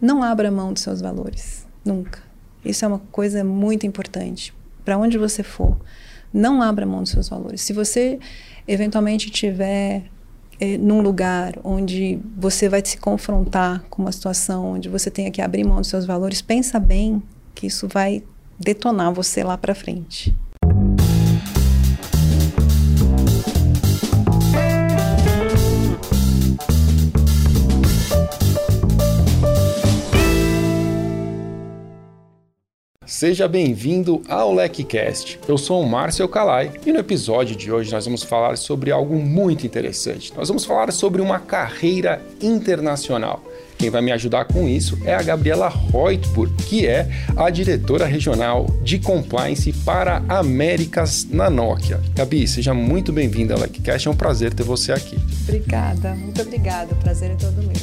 não abra mão dos seus valores, nunca. Isso é uma coisa muito importante. Para onde você for, não abra mão dos seus valores. Se você eventualmente tiver eh, num lugar onde você vai se confrontar com uma situação onde você tenha que abrir mão dos seus valores, pensa bem que isso vai detonar você lá para frente. Seja bem-vindo ao LecCast. Eu sou o Márcio Calai e no episódio de hoje nós vamos falar sobre algo muito interessante. Nós vamos falar sobre uma carreira internacional. Quem vai me ajudar com isso é a Gabriela Reutburg, que é a diretora regional de compliance para Américas na Nokia. Gabi, seja muito bem-vinda ao LecCast, é um prazer ter você aqui. Obrigada, muito obrigada, o prazer é todo meu.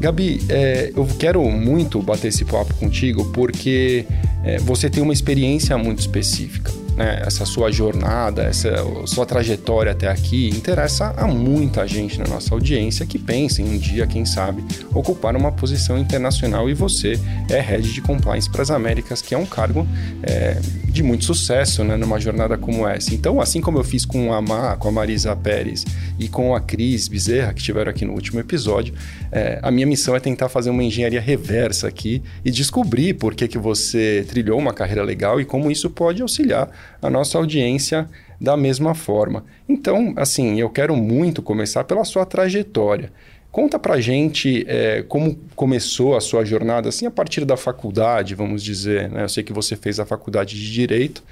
Gabi, é, eu quero muito bater esse papo contigo porque é, você tem uma experiência muito específica. Né? Essa sua jornada, essa sua trajetória até aqui interessa a muita gente na nossa audiência que pensa em um dia, quem sabe, ocupar uma posição internacional e você é head de compliance para as Américas, que é um cargo é, de muito sucesso né, numa jornada como essa. Então, assim como eu fiz com a, Ma, com a Marisa Pérez e com a Cris Bezerra, que estiveram aqui no último episódio, é, a minha missão é tentar fazer uma engenharia reversa aqui e descobrir por que, que você trilhou uma carreira legal e como isso pode auxiliar a nossa audiência da mesma forma. Então, assim, eu quero muito começar pela sua trajetória. Conta pra gente é, como começou a sua jornada, assim, a partir da faculdade, vamos dizer. Né? Eu sei que você fez a faculdade de Direito.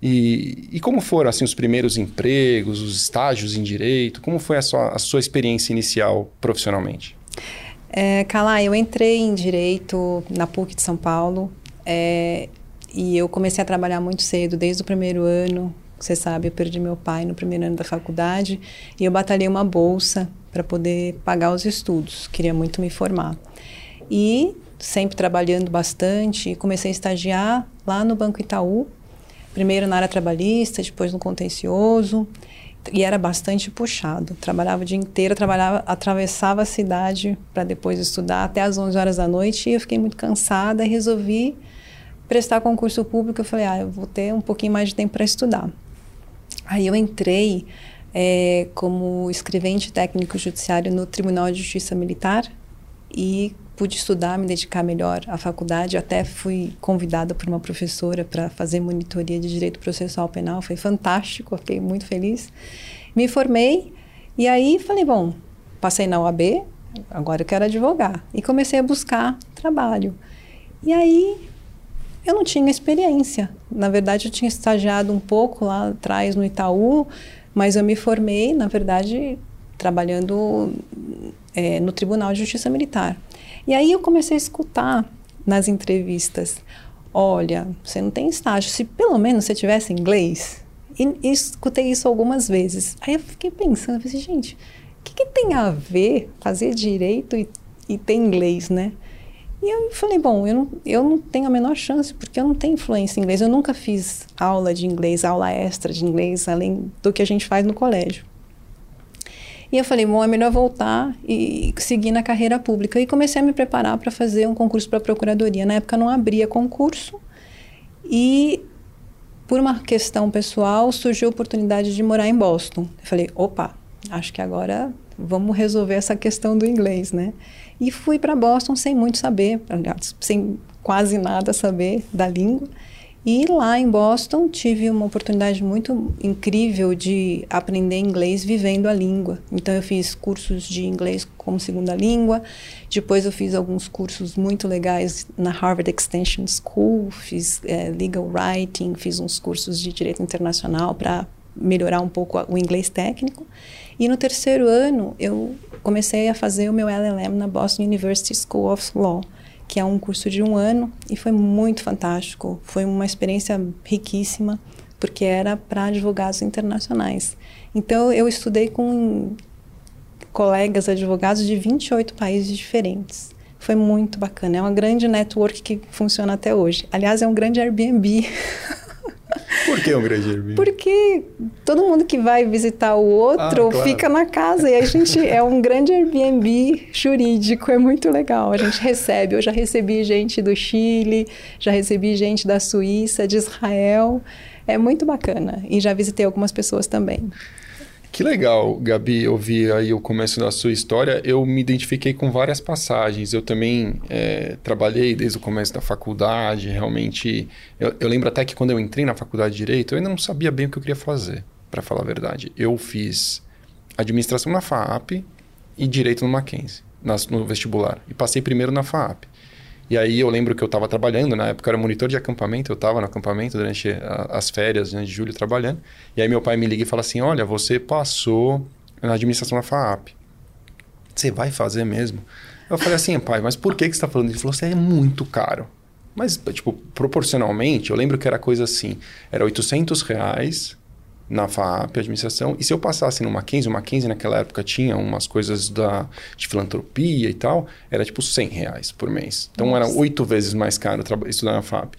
E, e como foram, assim, os primeiros empregos, os estágios em Direito? Como foi a sua, a sua experiência inicial profissionalmente? É, Calá, eu entrei em Direito na PUC de São Paulo. É, e eu comecei a trabalhar muito cedo, desde o primeiro ano. Você sabe, eu perdi meu pai no primeiro ano da faculdade e eu batalhei uma bolsa para poder pagar os estudos. Queria muito me formar. E sempre trabalhando bastante, comecei a estagiar lá no Banco Itaú, primeiro na área trabalhista, depois no contencioso, e era bastante puxado. Trabalhava o dia inteiro, trabalhava, atravessava a cidade para depois estudar até as 11 horas da noite, e eu fiquei muito cansada e resolvi prestar concurso público. Eu falei, ah, eu vou ter um pouquinho mais de tempo para estudar. Aí eu entrei é, como escrevente técnico judiciário no Tribunal de Justiça Militar e pude estudar, me dedicar melhor à faculdade. Até fui convidada por uma professora para fazer monitoria de direito processual penal. Foi fantástico, fiquei muito feliz. Me formei e aí falei, bom, passei na OAB, agora eu quero advogar. E comecei a buscar trabalho. E aí eu não tinha experiência. Na verdade, eu tinha estagiado um pouco lá atrás no Itaú, mas eu me formei, na verdade, trabalhando é, no Tribunal de Justiça Militar. E aí eu comecei a escutar nas entrevistas: olha, você não tem estágio, se pelo menos você tivesse inglês. E, e escutei isso algumas vezes. Aí eu fiquei pensando, eu falei, gente, o que, que, tem a ver fazer direito e, e ter inglês, né? E eu falei, bom, eu não, eu não tenho a menor chance, porque eu não tenho influência em inglês. Eu nunca fiz aula de inglês, aula extra de inglês, além do que a gente faz no colégio. E eu falei, bom, é melhor voltar e seguir na carreira pública. E comecei a me preparar para fazer um concurso para a procuradoria. Na época não abria concurso. E por uma questão pessoal, surgiu a oportunidade de morar em Boston. Eu falei, opa, acho que agora vamos resolver essa questão do inglês, né? E fui para Boston sem muito saber, sem quase nada saber da língua. E lá em Boston tive uma oportunidade muito incrível de aprender inglês vivendo a língua. Então eu fiz cursos de inglês como segunda língua, depois eu fiz alguns cursos muito legais na Harvard Extension School, fiz é, legal writing, fiz uns cursos de direito internacional para melhorar um pouco o inglês técnico. E no terceiro ano, eu comecei a fazer o meu LLM na Boston University School of Law, que é um curso de um ano e foi muito fantástico. Foi uma experiência riquíssima, porque era para advogados internacionais. Então, eu estudei com colegas advogados de 28 países diferentes. Foi muito bacana. É uma grande network que funciona até hoje. Aliás, é um grande Airbnb. Por que um grande Airbnb? Porque todo mundo que vai visitar o outro ah, claro. fica na casa e a gente é um grande Airbnb jurídico, é muito legal. A gente recebe, eu já recebi gente do Chile, já recebi gente da Suíça, de Israel. É muito bacana e já visitei algumas pessoas também. Que legal, Gabi, ouvir aí o começo da sua história. Eu me identifiquei com várias passagens. Eu também é, trabalhei desde o começo da faculdade, realmente. Eu, eu, lembro até que quando eu entrei na faculdade de Direito, eu ainda não sabia bem o que eu queria fazer, para falar a verdade. Eu fiz administração na FAAP e Direito no Mackenzie, no vestibular. E passei primeiro na FAAP. E aí eu lembro que eu estava trabalhando, na época eu era monitor de acampamento, eu estava no acampamento durante a, as férias né, de julho trabalhando. E aí meu pai me liga e fala assim: Olha, você passou na administração da FAAP. Você vai fazer mesmo? Eu falei assim, pai, mas por que, que você está falando? Ele falou: Você é muito caro. Mas, tipo, proporcionalmente, eu lembro que era coisa assim: era 800 reais na FAP, administração. E se eu passasse no Mackenzie, o Mackenzie naquela época tinha umas coisas da, de filantropia e tal, era tipo 100 reais por mês. Então Nossa. era oito vezes mais caro estudar na FAP.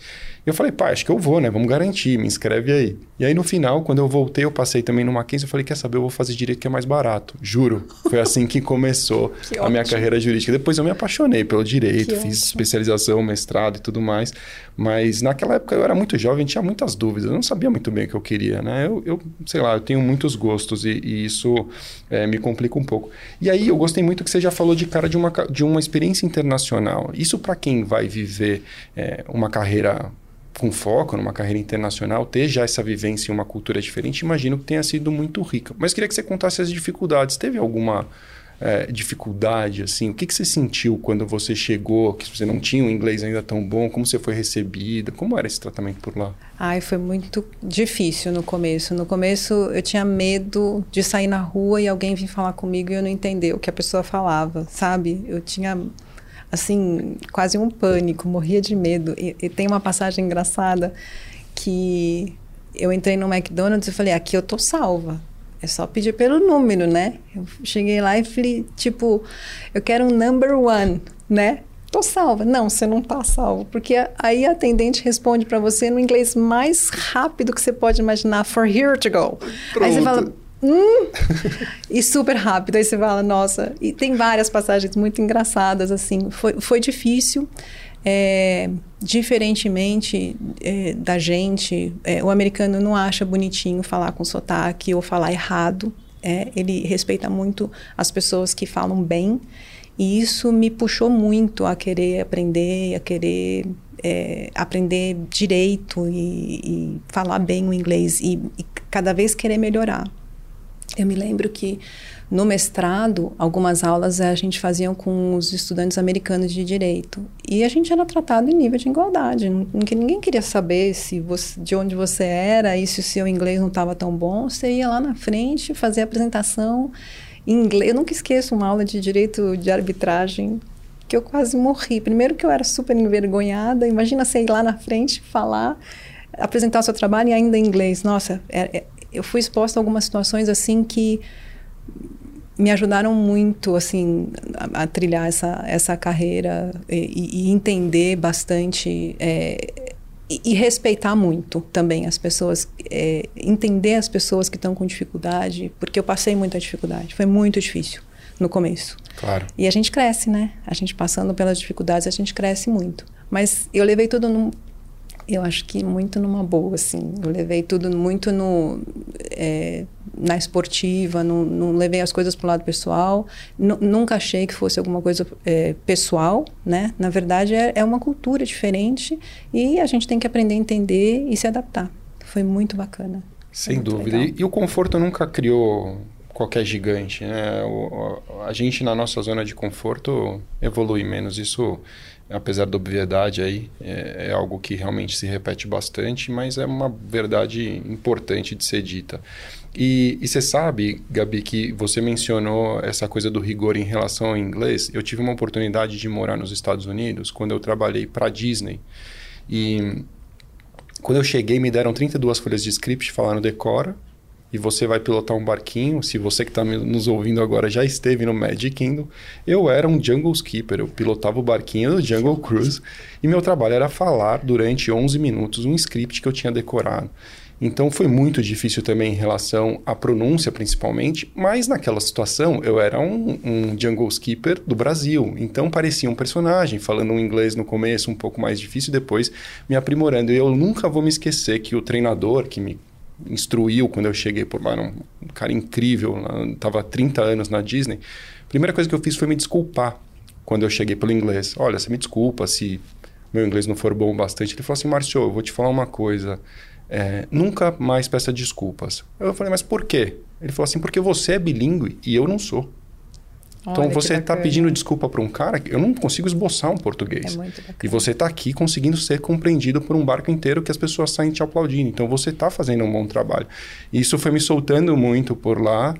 Eu falei, pai, acho que eu vou, né? Vamos garantir, me inscreve aí. E aí no final, quando eu voltei, eu passei também no Mackenzie, eu falei, quer saber, eu vou fazer direito que é mais barato. Juro. Foi assim que começou que a minha carreira jurídica. Depois eu me apaixonei pelo direito, que fiz ótimo. especialização, mestrado e tudo mais. Mas naquela época eu era muito jovem, tinha muitas dúvidas, eu não sabia muito bem o que eu queria, né? Eu, eu sei lá, eu tenho muitos gostos e, e isso é, me complica um pouco. E aí eu gostei muito que você já falou de cara de uma, de uma experiência internacional. Isso para quem vai viver é, uma carreira com foco numa carreira internacional, ter já essa vivência em uma cultura diferente, imagino que tenha sido muito rica. Mas queria que você contasse as dificuldades. Teve alguma é, dificuldade, assim? O que, que você sentiu quando você chegou, que você não tinha um inglês ainda tão bom? Como você foi recebida? Como era esse tratamento por lá? Ai, foi muito difícil no começo. No começo eu tinha medo de sair na rua e alguém vir falar comigo e eu não entender o que a pessoa falava, sabe? Eu tinha assim, quase um pânico, morria de medo. E, e, tem uma passagem engraçada que eu entrei no McDonald's e falei, aqui eu tô salva. É só pedir pelo número, né? Eu cheguei lá e falei, tipo, eu quero um number one, né? Tô salva. Não, você não tá salvo. Porque aí a atendente responde para você no inglês mais rápido que você pode imaginar, for here to go. Pronto. Aí você fala, hum, e super rápido. Aí você fala, nossa. E tem várias passagens muito engraçadas, assim. Foi, foi difícil. É, diferentemente é, da gente, é, o americano não acha bonitinho falar com sotaque ou falar errado. É, ele respeita muito as pessoas que falam bem. E isso me puxou muito a querer aprender, a querer é, aprender direito e, e, falar bem o inglês e, e cada vez querer melhorar. Eu me lembro que no mestrado, algumas aulas a gente fazia com os estudantes americanos de direito. E a gente era tratado em nível de igualdade. Ninguém queria saber se você, de onde você era e se o seu inglês não estava tão bom. Você ia lá na frente fazer a apresentação em inglês. Eu nunca esqueço uma aula de direito de arbitragem que eu quase morri. Primeiro que eu era super envergonhada. Imagina você ir lá na frente falar, apresentar o seu trabalho e ainda em inglês. Nossa, é, é, eu fui exposta a algumas situações assim que me ajudaram muito assim a, a trilhar essa, essa carreira e, e entender bastante é, e, e, respeitar muito também as pessoas é, entender as pessoas que estão com dificuldade porque eu passei muita dificuldade. Foi muito difícil no começo. Claro. E a gente cresce né? A gente passando pelas dificuldades a gente cresce muito. Mas eu levei tudo num, eu acho que muito numa boa, assim. Eu levei tudo muito no, é, na esportiva, não, não, levei as coisas para o lado pessoal. N nunca achei que fosse alguma coisa é, pessoal, né? Na verdade, é, é uma cultura diferente e a gente tem que aprender a entender e se adaptar. Foi muito bacana. Sem dúvida. E, e, o conforto nunca criou qualquer gigante, né? O, a gente, na nossa zona de conforto, evolui menos. Isso apesar da obviedade aí, é, é, algo que realmente se repete bastante, mas é uma verdade importante de ser dita. E, você sabe, Gabi, que você mencionou essa coisa do rigor em relação ao inglês. Eu tive uma oportunidade de morar nos Estados Unidos quando eu trabalhei para Disney. E quando eu cheguei, me deram 32 folhas de script, falaram decora, e você vai pilotar um barquinho. Se você que está nos ouvindo agora já esteve no Magic Kingdom, eu era um Jungle Skipper. Eu pilotava o barquinho do Jungle Cruise e meu trabalho era falar durante 11 minutos um script que eu tinha decorado. Então foi muito difícil também em relação à pronúncia, principalmente, mas naquela situação eu era um, um jungle skipper do Brasil, então parecia um personagem, falando um inglês no começo um pouco mais difícil, depois me aprimorando. E eu nunca vou me esquecer que o treinador que me instruiu quando eu cheguei por lá, era um cara incrível, estava 30 anos na Disney. A primeira coisa que eu fiz foi me desculpar quando eu cheguei pelo inglês. Olha, você me desculpa se meu inglês não for bom bastante. Ele falou assim, Márcio, eu vou te falar uma coisa. É, nunca mais peça desculpas. Eu falei, mas por quê? Ele falou assim, porque você é bilíngue e eu não sou. Então Olha, você está pedindo desculpa para um cara que eu não consigo esboçar um português. É e você está aqui conseguindo ser compreendido por um barco inteiro que as pessoas saem te aplaudindo. Então você está fazendo um bom trabalho. E isso foi me soltando muito por lá.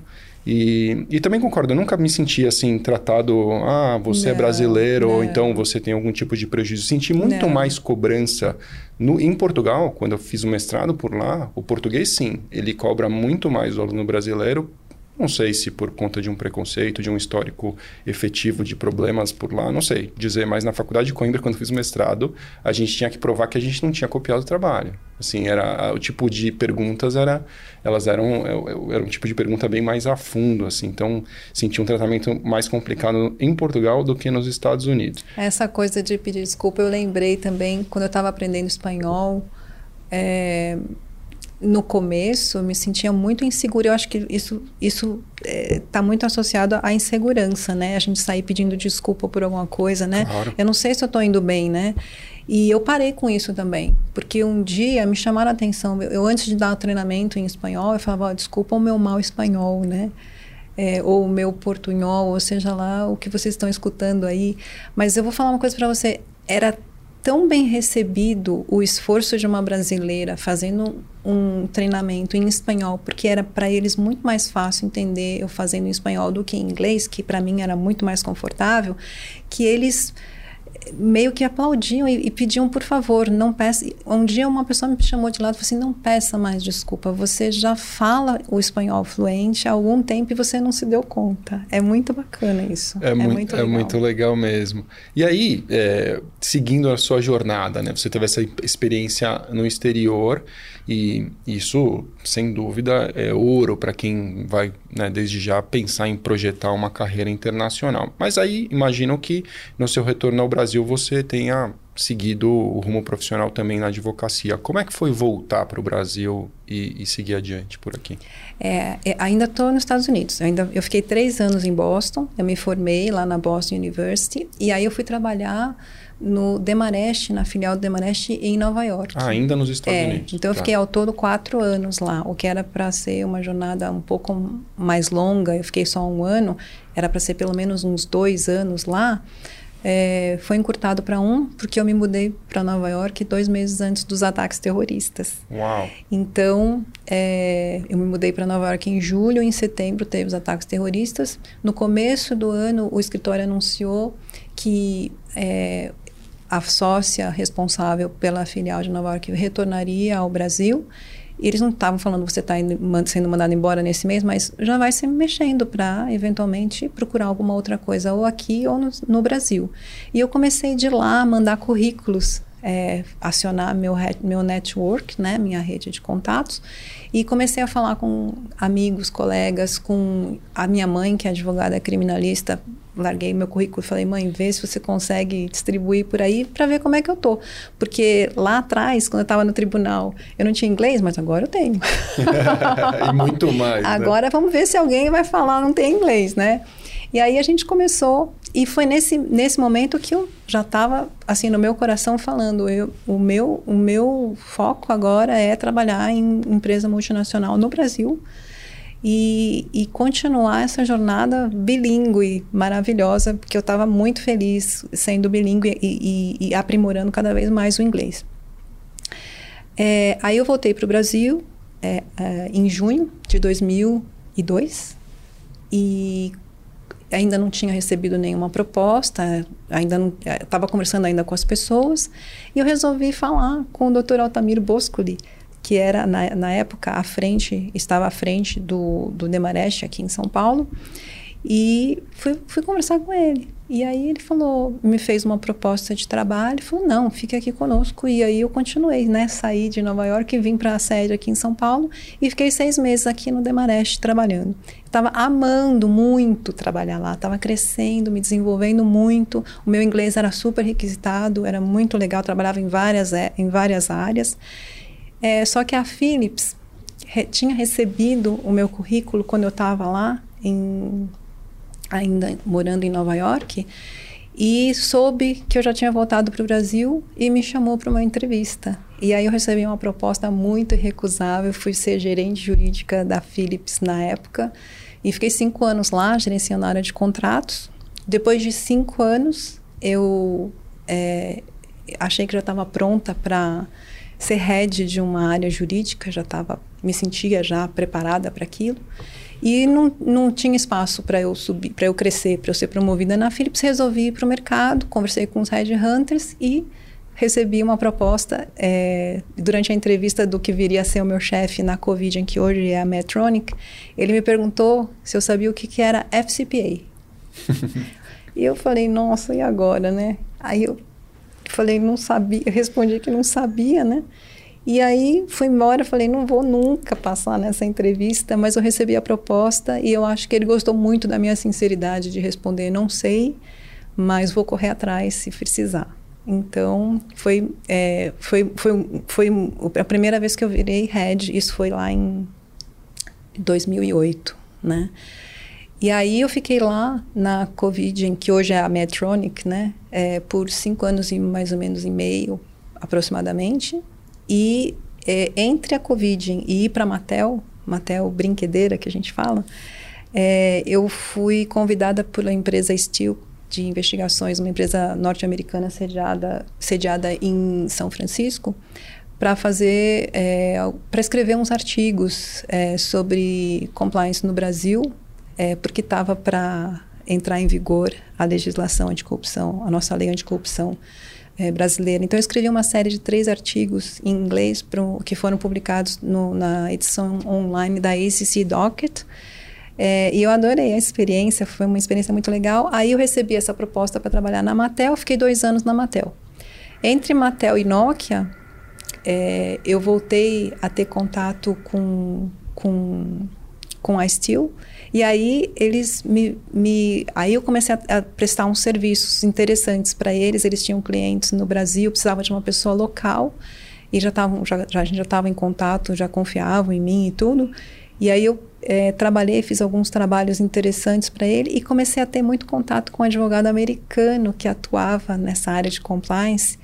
E, e também concordo, eu nunca me senti assim, tratado, ah, você é não, é brasileiro, não. ou então você tem algum tipo de prejuízo. Senti muito não. mais cobrança. No, em Portugal, quando eu fiz o mestrado por lá, o português sim, ele cobra muito mais o aluno brasileiro não sei se por conta de um preconceito, de um histórico efetivo de problemas por lá, não sei dizer, mas na faculdade de Coimbra, quando fiz o mestrado, a gente tinha que provar que a gente não tinha copiado o trabalho. Assim, era o tipo de perguntas era, elas eram, era um tipo de pergunta bem mais a fundo, assim. Então, senti um tratamento mais complicado em Portugal do que nos Estados Unidos. Essa coisa de pedir desculpa, eu lembrei também quando eu estava aprendendo espanhol. É, no começo eu me sentia muito insegura. Eu acho que isso isso está é, muito associado à insegurança, né? A gente sair pedindo desculpa por alguma coisa, né? Claro. Eu não sei se eu estou indo bem, né? E eu parei com isso também, porque um dia me chamaram a atenção. Eu, eu antes de dar o treinamento em espanhol, eu falava: oh, desculpa o meu mal espanhol, né? É, ou o meu portunhol, ou seja lá o que vocês estão escutando aí. Mas eu vou falar uma coisa para você. Era tão bem recebido o esforço de uma brasileira fazendo um treinamento em espanhol, porque era para eles muito mais fácil entender eu fazendo em espanhol do que em inglês, que para mim era muito mais confortável, que eles meio que aplaudiam e, e, pediam por favor, não peça. Um dia uma pessoa me chamou de lado e falou assim: não peça mais desculpa, você já fala o espanhol fluente há algum tempo e você não se deu conta. É muito bacana isso. É, é muito, muito, é legal. É muito legal mesmo. E aí, é, seguindo a sua jornada, né? Você teve essa experiência no exterior e isso, sem dúvida, é ouro para quem vai, né, desde já, pensar em projetar uma carreira internacional. Mas aí, imagino que no seu retorno ao Brasil você tenha seguido o rumo profissional também na advocacia. Como é que foi voltar para o Brasil e, e, seguir adiante por aqui? É, é ainda estou nos Estados Unidos. Eu, ainda, eu fiquei três anos em Boston. Eu me formei lá na Boston University e aí eu fui trabalhar no Demarest, na filial do Demarest em Nova York. Ah, ainda nos Estados é, Unidos. Então eu tá. fiquei ao todo quatro anos lá, o que era para ser uma jornada um pouco mais longa. Eu fiquei só um ano, era para ser pelo menos uns dois anos lá. É, foi encurtado para um, porque eu me mudei para Nova York dois meses antes dos ataques terroristas. Uau! Então, é, eu me mudei para Nova York em julho, em setembro teve os ataques terroristas. No começo do ano, o escritório anunciou que é, a sócia responsável pela filial de Nova York retornaria ao Brasil. E eles não estavam falando você está sendo mandado embora nesse mês, mas já vai se mexendo para eventualmente procurar alguma outra coisa, ou aqui ou no, no Brasil. E eu comecei de lá mandar currículos é, acionar meu, meu network, né, minha rede de contatos, e comecei a falar com amigos, colegas, com a minha mãe, que é advogada criminalista. Larguei meu currículo e falei, mãe, vê se você consegue distribuir por aí para ver como é que eu tô. Porque lá atrás, quando eu estava no tribunal, eu não tinha inglês, mas agora eu tenho. e muito mais. Né? Agora né? vamos ver se alguém vai falar não tem inglês, né? E aí a gente começou e foi nesse, nesse momento que eu já estava assim no meu coração falando, eu, o meu o meu foco agora é trabalhar em empresa multinacional no Brasil e, e continuar essa jornada bilíngue maravilhosa, porque eu estava muito feliz sendo bilíngue e, e, aprimorando cada vez mais o inglês. É, aí eu voltei para o Brasil é, é, em junho de 2002 e ainda não tinha recebido nenhuma proposta, ainda estava conversando ainda com as pessoas, e eu resolvi falar com o Dr. Altamiro Boscoli, que era na, na época à frente, estava à frente do, do Demarest aqui em São Paulo, e fui, fui conversar com ele. E aí ele falou, me fez uma proposta de trabalho, falou, não, fique aqui conosco. E aí eu continuei, né? Saí de Nova York e vim para a sede aqui em São Paulo e fiquei seis meses aqui no Demarest trabalhando. Estava amando muito trabalhar lá, estava crescendo, me desenvolvendo muito. O meu inglês era super requisitado, era muito legal, trabalhava em várias, é, em várias áreas. É, só que a Philips re, tinha recebido o meu currículo quando eu estava lá em ainda morando em Nova York, e soube que eu já tinha voltado para o Brasil e me chamou para uma entrevista. E aí eu recebi uma proposta muito irrecusável, fui ser gerente jurídica da Philips na época, e fiquei cinco anos lá, gerenciando a área de contratos. Depois de cinco anos, eu é, achei que já estava pronta para ser head de uma área jurídica, já estava, me sentia já preparada para aquilo. E não, não tinha espaço para eu subir, para eu crescer, para eu ser promovida na Philips. Resolvi ir para o mercado, conversei com os headhunters e recebi uma proposta é, durante a entrevista do que viria a ser o meu chefe na Covid, em que hoje é a Medtronic. Ele me perguntou se eu sabia o que, que era FCPA. e eu falei, nossa, e agora, né? Aí eu falei, não sabia, eu respondi que não sabia, né? E aí fui embora, falei, não vou nunca passar nessa entrevista, mas eu recebi a proposta e eu acho que ele gostou muito da minha sinceridade de responder, não sei, mas vou correr atrás se precisar. Então, foi, é, foi, foi, foi a primeira vez que eu virei head, isso foi lá em 2008, né? E aí eu fiquei lá na Covid, em que hoje é a Medtronic, né? É, por cinco anos e mais ou menos e meio, aproximadamente. E é, entre a Covid e ir para Matel, Matel brinquedeira que a gente fala, é, eu fui convidada pela empresa Steel de investigações, uma empresa norte-americana sediada, sediada em São Francisco, para fazer, é, para escrever uns artigos é, sobre compliance no Brasil, é, porque estava para entrar em vigor a legislação anticorrupção, a nossa lei anticorrupção é, brasileira. Então, eu escrevi uma série de três artigos em inglês pro, que foram publicados no, na edição online da ACC Docket. É, e eu adorei a experiência, foi uma experiência muito legal. Aí eu recebi essa proposta para trabalhar na Mattel, fiquei dois anos na Mattel. Entre Mattel e Nokia, é, eu voltei a ter contato com, com, com a Steel e aí eles me, me aí eu comecei a, a prestar uns serviços interessantes para eles. Eles tinham clientes no Brasil, precisava de uma pessoa local e já estavam já, já, a gente já estava em contato, já confiavam em mim e tudo. E aí eu é, trabalhei, fiz alguns trabalhos interessantes para ele e comecei a ter muito contato com um advogado americano que atuava nessa área de compliance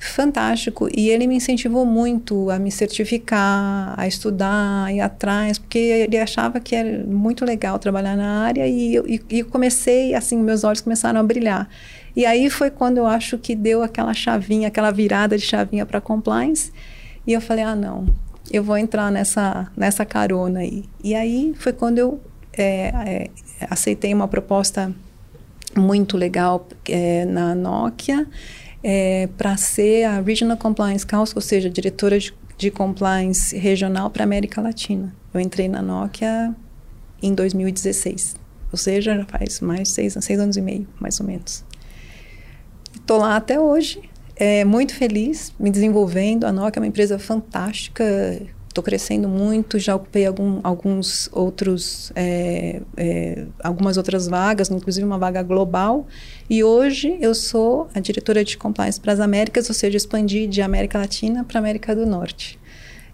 fantástico e ele me incentivou muito a me certificar, a estudar, a ir atrás, porque ele achava que era muito legal trabalhar na área e eu, e, e comecei, assim, meus olhos começaram a brilhar. E aí foi quando eu acho que deu aquela chavinha, aquela virada de chavinha para compliance e eu falei, ah, não, eu vou entrar nessa, nessa carona aí. E aí foi quando eu é, é, aceitei uma proposta muito legal é, na Nokia, é, para ser a Regional Compliance Council, ou seja, diretora de, de compliance regional para América Latina. Eu entrei na Nokia em 2016, ou seja, já faz mais de seis, seis anos e meio, mais ou menos. Estou lá até hoje, é, muito feliz, me desenvolvendo. A Nokia é uma empresa fantástica, estou crescendo muito, já ocupei algum, alguns outros, é, é, algumas outras vagas, inclusive uma vaga global. E hoje eu sou a diretora de compliance para as Américas, ou seja, expandi de América Latina para América do Norte.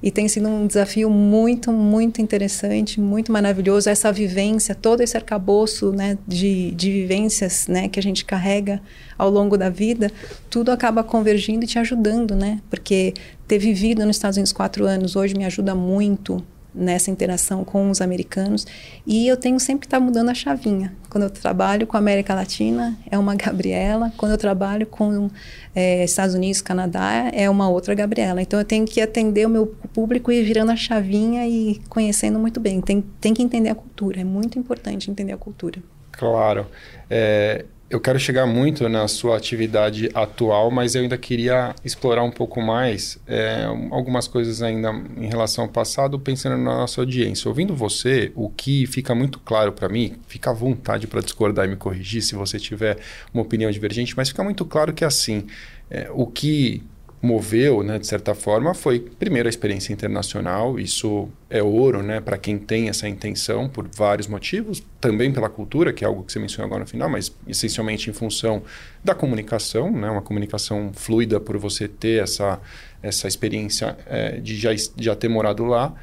E tem sido um desafio muito, muito interessante, muito maravilhoso. Essa vivência, todo esse arcabouço né, de, de vivências né, que a gente carrega ao longo da vida, tudo acaba convergindo e te ajudando, né? Porque ter vivido nos Estados Unidos quatro anos hoje me ajuda muito nessa interação com os americanos e eu tenho sempre que estar tá mudando a chavinha. Quando eu trabalho com a América Latina é uma Gabriela, quando eu trabalho com é, Estados Unidos, Canadá é uma outra Gabriela. Então eu tenho que atender o meu público e ir virando a chavinha e conhecendo muito bem. Tem, tem que entender a cultura, é muito importante entender a cultura. Claro. É, eu quero chegar muito na sua atividade atual, mas eu ainda queria explorar um pouco mais é, algumas coisas ainda em relação ao passado, pensando na nossa audiência. Ouvindo você, o que fica muito claro para mim, fica à vontade para discordar e me corrigir se você tiver uma opinião divergente, mas fica muito claro que assim, é, o que moveu, né, de certa forma, foi primeiro a experiência internacional. Isso é ouro, né, para quem tem essa intenção por vários motivos, também pela cultura, que é algo que você mencionou agora no final, mas essencialmente em função da comunicação, né, uma comunicação fluida por você ter essa essa experiência é, de já, já ter morado lá.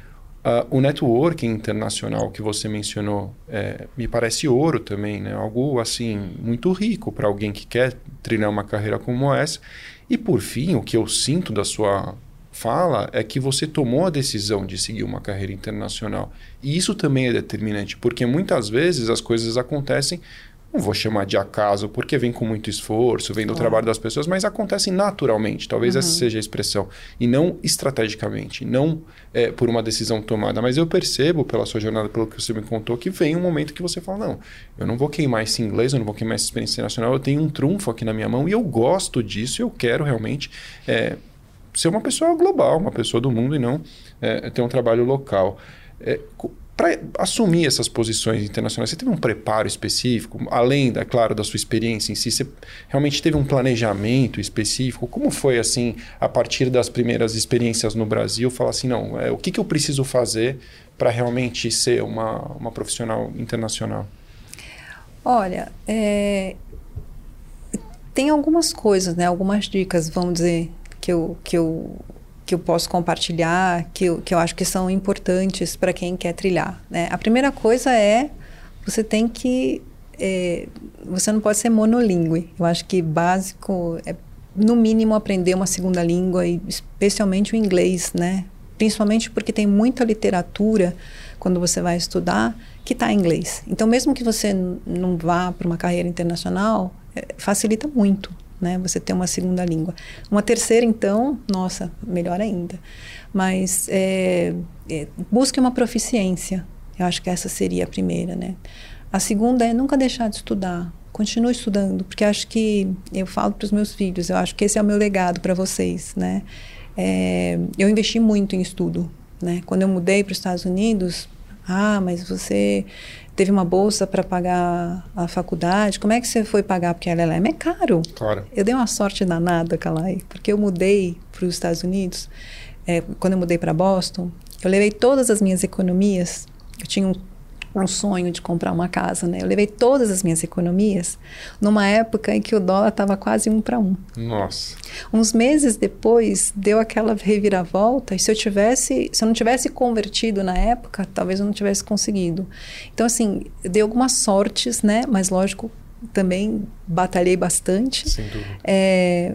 Uh, o networking internacional que você mencionou é, me parece ouro também, né? Algo assim muito rico para alguém que quer trilhar uma carreira como essa e por fim, o que eu sinto da sua fala é que você tomou a decisão de seguir uma carreira internacional. E isso também é determinante, porque muitas vezes as coisas acontecem, não vou chamar de acaso, porque vem com muito esforço, vem do claro. trabalho das pessoas, mas acontecem naturalmente, talvez uhum. essa seja a expressão, e não estrategicamente, não é, por uma decisão tomada. Mas eu percebo pela sua jornada, pelo que você me contou, que vem um momento que você fala: não, eu não vou queimar esse inglês, eu não vou queimar essa experiência internacional, eu tenho um trunfo aqui na minha mão e eu gosto disso, eu quero realmente. É, ser uma pessoa global, uma pessoa do mundo e não é, ter um trabalho local. É, para assumir essas posições internacionais, você teve um preparo específico, além, da, claro, da sua experiência em si? Você realmente teve um planejamento específico? Como foi, assim, a partir das primeiras experiências no Brasil, falar assim, não, é, o que, que eu preciso fazer para realmente ser uma, uma profissional internacional? Olha, é, tem algumas coisas, né, algumas dicas, vamos dizer, que eu, que eu que eu posso compartilhar, que eu, que eu acho que são importantes para quem quer trilhar. Né? A primeira coisa é você tem que é, você não pode ser monolíngue. Eu acho que básico é no mínimo aprender uma segunda língua e especialmente o inglês, né? Principalmente porque tem muita literatura quando você vai estudar que está em inglês. Então mesmo que você não vá para uma carreira internacional, é, facilita muito né? Você ter uma segunda língua. Uma terceira, então, nossa, melhor ainda. Mas é, é, busque uma proficiência. Eu acho que essa seria a primeira, né? A segunda é nunca deixar de estudar. Continue estudando, porque acho que eu falo para os meus filhos, eu acho que esse é o meu legado para vocês, né? É, eu investi muito em estudo, né? Quando eu mudei para os Estados Unidos, ah, mas você teve uma bolsa para pagar a faculdade, como é que você foi pagar? Porque a LLM é caro. Claro. Eu dei uma sorte danada, Calai, porque eu mudei para os Estados Unidos, é, quando eu mudei para Boston, eu levei todas as minhas economias, eu tinha um um sonho de comprar uma casa, né? Eu levei todas as minhas economias numa época em que o dólar estava quase um para um. Nossa. Uns meses depois deu aquela reviravolta e se eu tivesse, se eu não tivesse convertido na época, talvez eu não tivesse conseguido. Então assim, deu algumas sortes, né? Mas lógico, também batalhei bastante. Sem dúvida. É,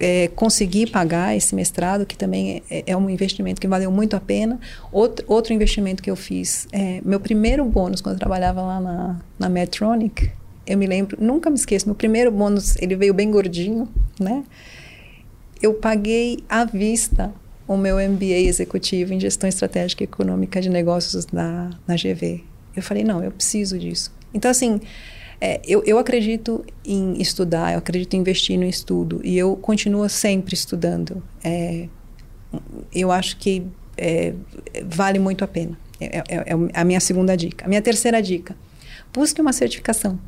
é, conseguir pagar esse mestrado, que também é, é, um investimento que valeu muito a pena. Outro, outro investimento que eu fiz, é, meu primeiro bônus, quando eu trabalhava lá na, na Medtronic, eu me lembro, nunca me esqueço, meu primeiro bônus, ele veio bem gordinho, né? Eu paguei à vista o meu MBA executivo em gestão estratégica e econômica de negócios na, na GV. Eu falei, não, eu preciso disso. Então, assim, é, eu, eu acredito em estudar, eu acredito em investir no estudo e eu continuo sempre estudando. É, eu acho que é, vale muito a pena. É, é, é, a minha segunda dica. A minha terceira dica: busque uma certificação.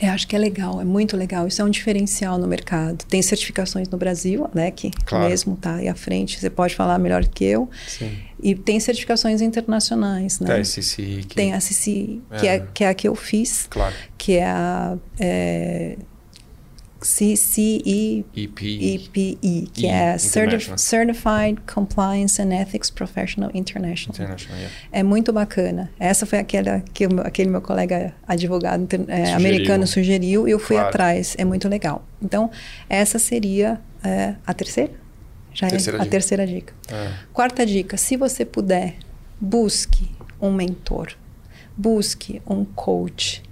Eu acho que é legal, é muito legal. Isso é um diferencial no mercado. Tem certificações no Brasil, né, que claro. mesmo está aí à frente. Você pode falar melhor que eu. Sim. E tem certificações internacionais, né? Tem a CCI. Que... Tem a CCI, que é. é. que é a que eu fiz. Claro. Que é a... É, CCEPI, EPI, que é Certified Compliance and Ethics Professional International. International yeah. É muito bacana. Essa foi aquela que aquele meu colega advogado é, sugeriu. americano sugeriu e eu fui claro. atrás. É muito legal. Então, essa seria é, a terceira? Já terceira é dica. a terceira dica. É. Quarta dica: se você puder, busque um mentor, busque um coach,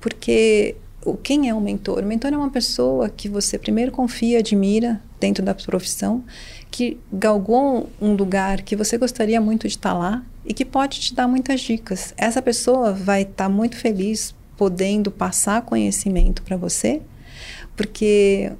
porque quem é um mentor? O mentor é uma pessoa que você primeiro confia, admira dentro da profissão, que galgou um lugar que você gostaria muito de estar lá e que pode te dar muitas dicas. Essa pessoa vai estar muito feliz podendo passar conhecimento para você, porque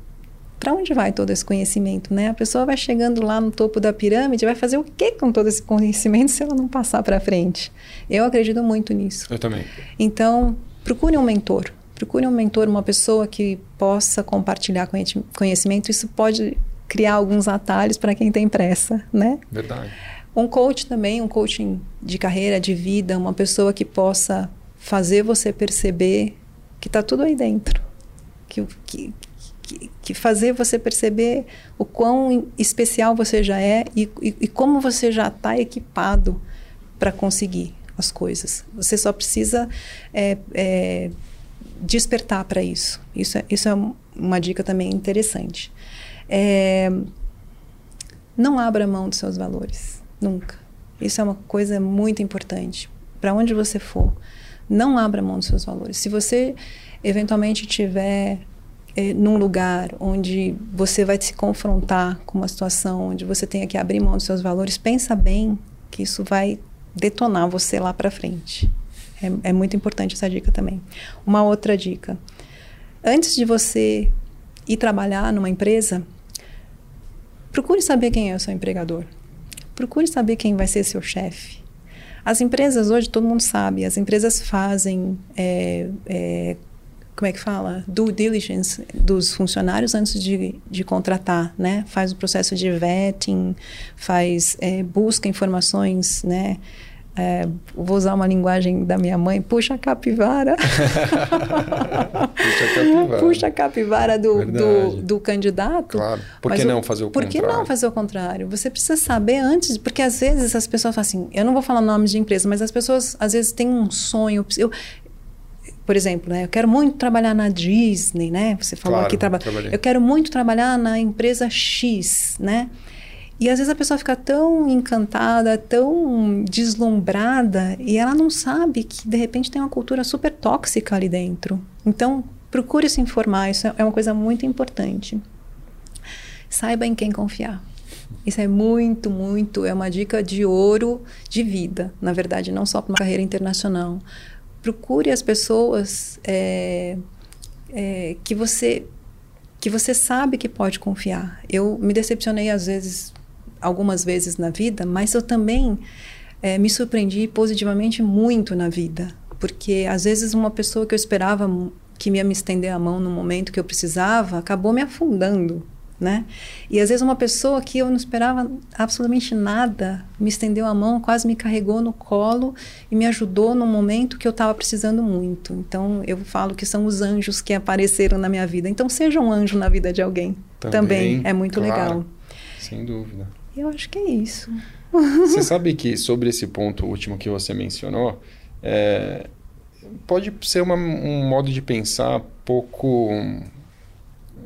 para onde vai todo esse conhecimento, né? A pessoa vai chegando lá no topo da pirâmide, vai fazer o que com todo esse conhecimento se ela não passar para frente? Eu acredito muito nisso. Eu também. Então, procure um mentor. Procure um mentor, uma pessoa que possa compartilhar conhecimento. Isso pode criar alguns atalhos para quem tem pressa, né? Verdade. Um coach também, um coaching de carreira, de vida, uma pessoa que possa fazer você perceber que está tudo aí dentro. Que, que, que, que, fazer você perceber o quão especial você já é e, e, e como você já está equipado para conseguir as coisas. Você só precisa é, é, despertar para isso. Isso é, isso é uma dica também interessante. É, não abra mão dos seus valores. Nunca. Isso é uma coisa muito importante. Para onde você for, não abra mão dos seus valores. Se você eventualmente tiver eh, num lugar onde você vai se confrontar com uma situação onde você tenha que abrir mão dos seus valores, pensa bem que isso vai detonar você lá para frente. É, é muito importante essa dica também. Uma outra dica: antes de você ir trabalhar numa empresa, procure saber quem é o seu empregador procure saber quem vai ser seu chefe. As empresas hoje, todo mundo sabe, as empresas fazem, é, é, como é que fala? Due diligence dos funcionários antes de, de contratar, né? Faz o processo de vetting, faz, é, busca informações, né? É, vou usar uma linguagem da minha mãe, puxa a capivara. puxa a capivara. Puxa a capivara do, do, do, candidato. Claro. Por que não fazer o por contrário? Por que não fazer o contrário? Você precisa saber antes, porque às vezes as pessoas falam assim, eu não vou falar nomes de empresa, mas as pessoas às vezes têm um sonho. Eu, por exemplo, né, eu quero muito trabalhar na Disney, né? Você falou claro, aqui, traba eu quero muito trabalhar na empresa X, né? E às vezes a pessoa fica tão encantada, tão deslumbrada, e ela não sabe que de repente tem uma cultura super tóxica ali dentro. Então, procure se informar, isso é uma coisa muito importante. Saiba em quem confiar. Isso é muito, muito, é uma dica de ouro de vida, na verdade, não só para uma carreira internacional. Procure as pessoas é, é, que você que você sabe que pode confiar. Eu me decepcionei às vezes algumas vezes na vida, mas eu também é, me surpreendi positivamente muito na vida, porque às vezes uma pessoa que eu esperava que ia me estender a mão no momento que eu precisava acabou me afundando, né? E às vezes uma pessoa que eu não esperava absolutamente nada me estendeu a mão, quase me carregou no colo e me ajudou no momento que eu estava precisando muito. Então eu falo que são os anjos que apareceram na minha vida. Então seja um anjo na vida de alguém. Também, Também é muito claro. legal. Sem dúvida. Eu acho que é isso. Você sabe que sobre esse ponto último que você mencionou, é, pode ser uma, um modo de pensar pouco.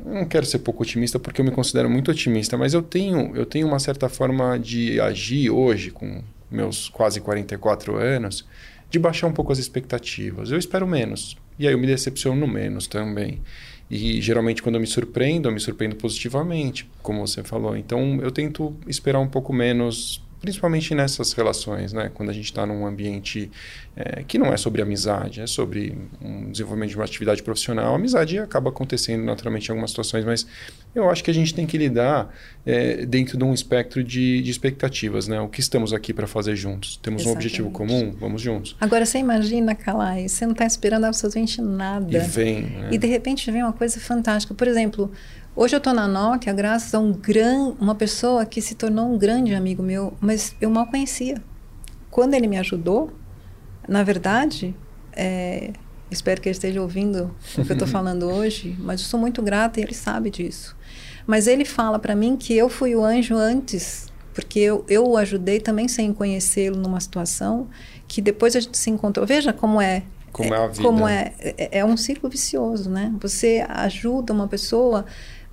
Não quero ser pouco otimista porque eu me considero muito otimista, mas eu tenho, eu tenho uma certa forma de agir hoje, com meus quase 44 anos, de baixar um pouco as expectativas. Eu espero menos. E aí eu me decepciono menos também. E geralmente quando eu me surpreendo, eu me surpreendo positivamente, como você falou. Então eu tento esperar um pouco menos principalmente nessas relações, né? Quando a gente está num ambiente é, que não é sobre amizade, é sobre um desenvolvimento de uma atividade profissional. A amizade acaba acontecendo naturalmente em algumas situações, mas eu acho que a gente tem que lidar é, dentro de um espectro de, de, expectativas, né? O que estamos aqui para fazer juntos? Temos Exatamente. um objetivo comum? Vamos juntos. Agora, você imagina, Calai, você não está esperando absolutamente nada. E vem. Né? E de repente vem uma coisa fantástica. Por exemplo, Hoje eu estou na Nokia graças a um gran, uma pessoa que se tornou um grande amigo meu, mas eu mal conhecia. Quando ele me ajudou, na verdade, é, espero que ele esteja ouvindo o que eu estou falando hoje, mas eu sou muito grata e ele sabe disso. Mas ele fala para mim que eu fui o anjo antes, porque eu, eu o ajudei também sem conhecê-lo numa situação que depois a gente se encontrou. Veja como é como é, a vida. Como é, é, é um círculo vicioso, né? Você ajuda uma pessoa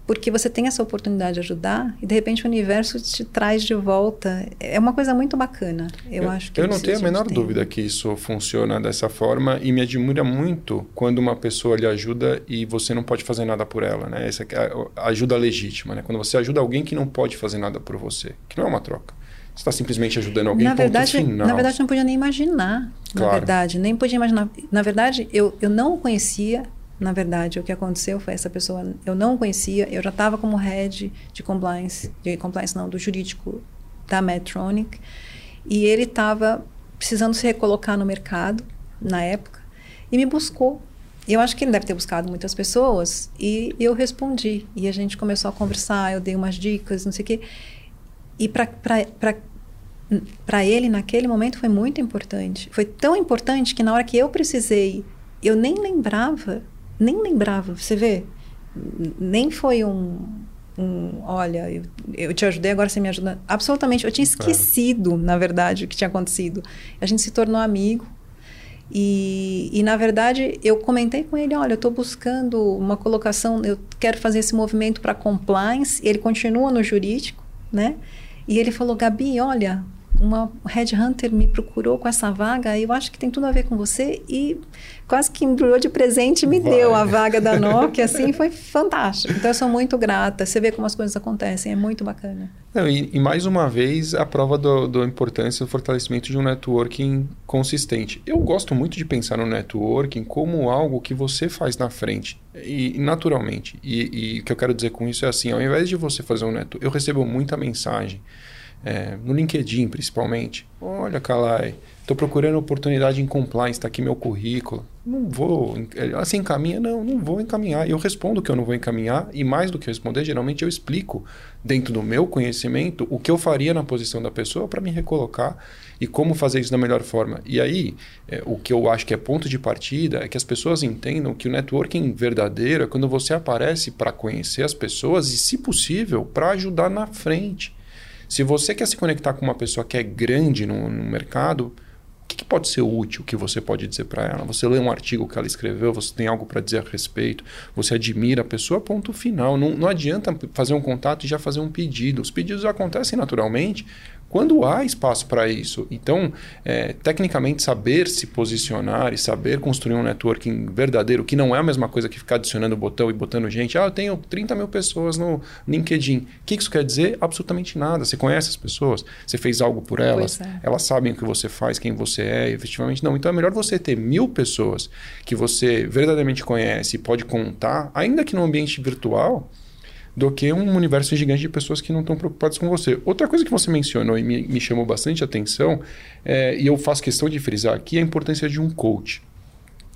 porque você tem essa oportunidade de ajudar e de repente o universo te traz de volta. É uma coisa muito bacana. Eu, eu acho que eu não tenho a menor tem. dúvida que isso funciona dessa forma e me admira muito quando uma pessoa lhe ajuda e você não pode fazer nada por ela, né? Essa é a ajuda legítima, né? Quando você ajuda alguém que não pode fazer nada por você, que não é uma troca. Você está simplesmente ajudando alguém na verdade, final. Na verdade, não podia nem imaginar. Claro. Na verdade, nem podia imaginar. Na verdade, eu, eu não conhecia. Na verdade, o que aconteceu foi essa pessoa, eu não conhecia, eu já estava como head de compliance, de compliance não, do jurídico da Medtronic, e ele estava precisando se recolocar no mercado na época e me buscou. Eu acho que ele deve ter buscado muitas pessoas e eu respondi. E a gente começou a conversar, eu dei umas dicas, não sei o quê. E para ele, naquele momento, foi muito importante. Foi tão importante que na hora que eu precisei, eu nem lembrava, nem lembrava, você vê? Nem foi um, um olha, eu, eu, te ajudei, agora você me ajuda. Absolutamente, eu tinha esquecido, na verdade, o que tinha acontecido. A gente se tornou amigo. E, e, na verdade, eu comentei com ele: olha, eu estou buscando uma colocação, eu quero fazer esse movimento para compliance. Ele continua no jurídico, né? E ele falou: Gabi, olha, uma headhunter me procurou com essa vaga, eu acho que tem tudo a ver com você e quase que embrulhou de presente e me Vai. deu a vaga da Nokia, assim, foi fantástico. Então eu sou muito grata. Você vê como as coisas acontecem, é muito bacana. Não, e, e, mais uma vez a prova da importância do fortalecimento de um networking consistente. Eu gosto muito de pensar no networking como algo que você faz na frente e, naturalmente. E, e o que eu quero dizer com isso é assim, ao invés de você fazer um networking, eu recebo muita mensagem é, no LinkedIn principalmente. Olha, Calai, estou procurando oportunidade em compliance, está aqui meu currículo. Não vou. Assim encaminha? Não, não vou encaminhar. Eu respondo que eu não vou encaminhar e mais do que responder, geralmente eu explico dentro do meu conhecimento o que eu faria na posição da pessoa para me recolocar e como fazer isso da melhor forma. E aí, é, o que eu acho que é ponto de partida é que as pessoas entendam que o networking verdadeiro é quando você aparece para conhecer as pessoas e, se possível, para ajudar na frente. Se você quer se conectar com uma pessoa que é grande no, no mercado, o que, que, pode ser útil que você pode dizer para ela? Você lê um artigo que ela escreveu, você tem algo para dizer a respeito, você admira a pessoa, ponto final. Não, não adianta fazer um contato e já fazer um pedido. Os pedidos acontecem naturalmente quando há espaço para isso. Então, é, tecnicamente, saber se posicionar e saber construir um networking verdadeiro, que não é a mesma coisa que ficar adicionando botão e botando gente. Ah, eu tenho 30 mil pessoas no LinkedIn. O que isso quer dizer? Absolutamente nada. Você conhece as pessoas, você fez algo por elas, é. elas sabem o que você faz, quem você é, efetivamente não. Então, é melhor você ter mil pessoas que você verdadeiramente conhece e pode contar, ainda que no ambiente virtual do que um universo gigante de pessoas que não estão preocupadas com você. Outra coisa que você mencionou e me, me chamou bastante atenção, é, e eu faço questão de frisar aqui, é a importância de um coach.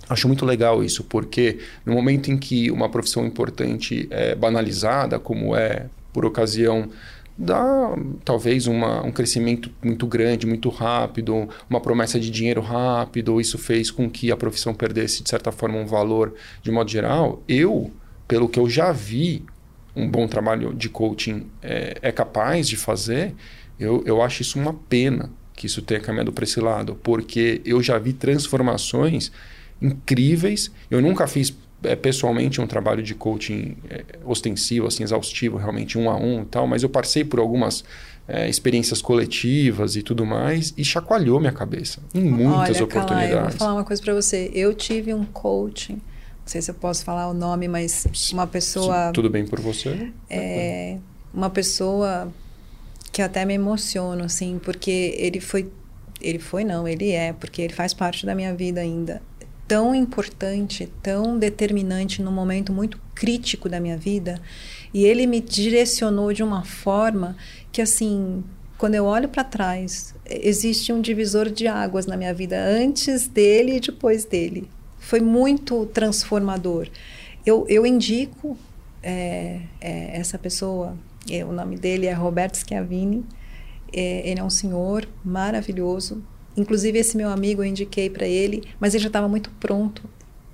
Acho muito legal isso, porque no momento em que uma profissão importante é banalizada, como é por ocasião da talvez uma, um crescimento muito grande, muito rápido, uma promessa de dinheiro rápido, isso fez com que a profissão perdesse, de certa forma, um valor de modo geral. Eu, pelo que eu já vi um bom trabalho de coaching é, é capaz de fazer, eu, eu acho isso uma pena que isso tenha caminhado para esse lado, porque eu já vi transformações incríveis. Eu nunca fiz é, pessoalmente um trabalho de coaching é, ostensivo, assim, exaustivo, realmente um a um e tal, mas eu passei por algumas é, experiências coletivas e tudo mais e chacoalhou minha cabeça em muitas Olha, oportunidades. Calai, eu vou falar uma coisa para você. Eu tive um coaching não sei se eu posso falar o nome, mas uma pessoa. Tudo bem por você? É, uma pessoa que até me emociona, assim, porque ele foi. Ele foi, não, ele é, porque ele faz parte da minha vida ainda. Tão importante, tão determinante num momento muito crítico da minha vida. E ele me direcionou de uma forma que, assim, quando eu olho para trás, existe um divisor de águas na minha vida antes dele e depois dele foi muito transformador. Eu, eu indico é, é, essa pessoa, é, o nome dele é Roberto Schiavini, é, ele é um senhor maravilhoso. Inclusive, esse meu amigo eu indiquei para ele, mas ele já estava muito pronto.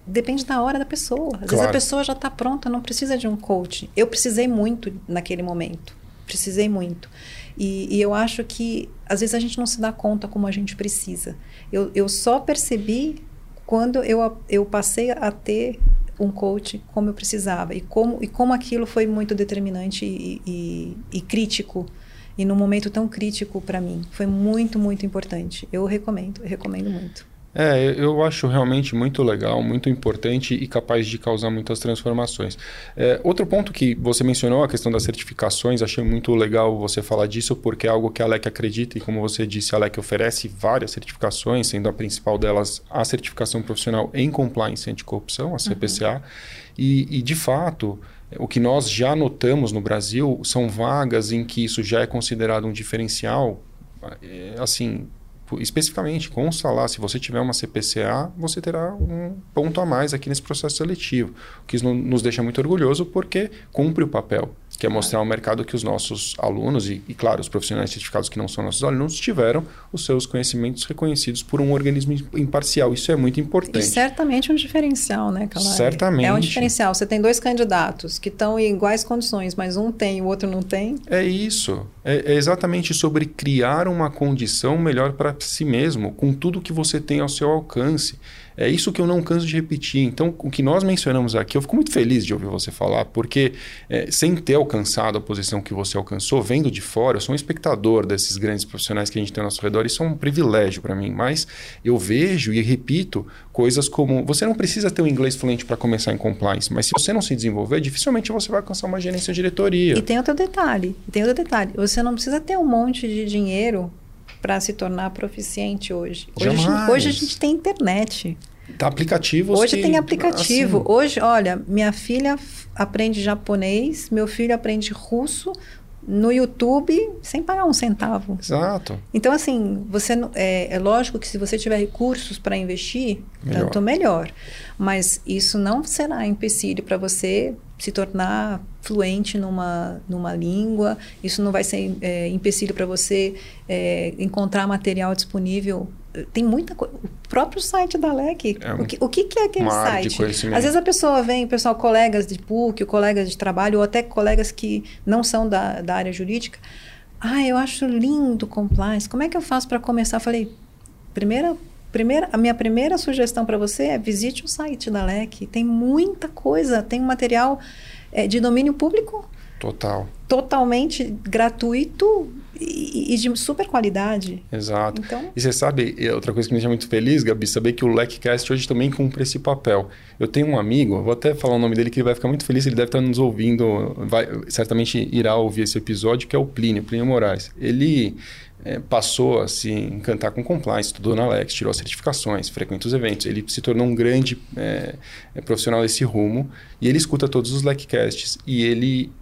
Depende da hora da pessoa. Às claro. vezes a pessoa já está pronta, não precisa de um coach. Eu precisei muito naquele momento. Precisei muito. E, e, eu acho que às vezes a gente não se dá conta como a gente precisa. Eu, eu só percebi quando eu, eu passei a ter um coach como eu precisava. E como, e como aquilo foi muito determinante e, e, e crítico. E num momento tão crítico para mim. Foi muito muito importante. Eu recomendo eu recomendo muito É, eu acho realmente muito legal, muito importante e capaz de causar muitas transformações. É, outro ponto que você mencionou, a questão das certificações, achei muito legal você falar disso, porque é algo que a Alec acredita e, como você disse, a Alec oferece várias certificações, sendo a principal delas a certificação profissional em compliance anticorrupção, a CPCA. Uhum. E, e, de fato, o que nós já notamos no Brasil são vagas em que isso já é considerado um diferencial, é, assim, especificamente, consta lá, se você tiver uma CPCA, você terá um ponto a mais aqui nesse processo seletivo, o que nos deixa muito orgulhoso porque cumpre o papel que é mostrar ao mercado que os nossos alunos e, e, claro, os profissionais certificados que não são nossos alunos tiveram os seus conhecimentos reconhecidos por um organismo imparcial. Isso é muito importante. E certamente um diferencial, né, Calari? Certamente. É um diferencial. Você tem dois candidatos que estão em iguais condições, mas um tem e o outro não tem. É isso. É, é exatamente sobre criar uma condição melhor para si mesmo, com tudo que você tem ao seu alcance. É isso que eu não canso de repetir. Então, o que nós mencionamos aqui, eu fico muito feliz de ouvir você falar, porque é, sem ter alcançado a posição que você alcançou, vendo de fora, eu sou um espectador desses grandes profissionais que a gente tem ao nosso redor, isso é um privilégio para mim. Mas eu vejo e repito coisas como: você não precisa ter um inglês fluente para começar em compliance, mas se você não se desenvolver, dificilmente você vai alcançar uma gerência de diretoria. E tem outro detalhe: tem outro detalhe. Você não precisa ter um monte de dinheiro para se tornar proficiente hoje. Hoje a, gente, hoje a, gente, tem internet. Tá aplicativos. Hoje que, tem aplicativo. Assim... Hoje, olha, minha filha aprende japonês, meu filho aprende russo no YouTube sem pagar um centavo. Exato. Então, assim, você é, é lógico que se você tiver recursos para investir, melhor. tanto melhor. Mas isso não será empecilho para você se tornar fluente numa, numa língua. Isso não vai ser é, empecilho para você é, encontrar material disponível. Tem muita coisa. O próprio site da LEC. É o, que, o que, que é aquele site? Às vezes a pessoa vem, pessoal, colegas de PUC, colegas de trabalho, ou até colegas que não são da, da área jurídica. Ah, eu acho lindo compliance. Como é que eu faço para começar? Eu falei, primeira primeira, a minha primeira sugestão para você é visite o site da LEC. Tem muita coisa, tem um material é, de domínio público. Total. Totalmente gratuito e, e, de super qualidade. Exato. Então... E você sabe, outra coisa que me deixa muito feliz, Gabi, saber que o LECcast hoje também cumpre esse papel. Eu tenho um amigo, vou até falar o nome dele, que ele vai ficar muito feliz, ele deve estar nos ouvindo, vai, certamente irá ouvir esse episódio, que é o Plínio, Plínio Moraes. Ele é, passou a se encantar com compliance, estudou na Alex, tirou certificações, frequenta os eventos. Ele se tornou um grande é, é profissional desse rumo e ele escuta todos os LECcasts e ele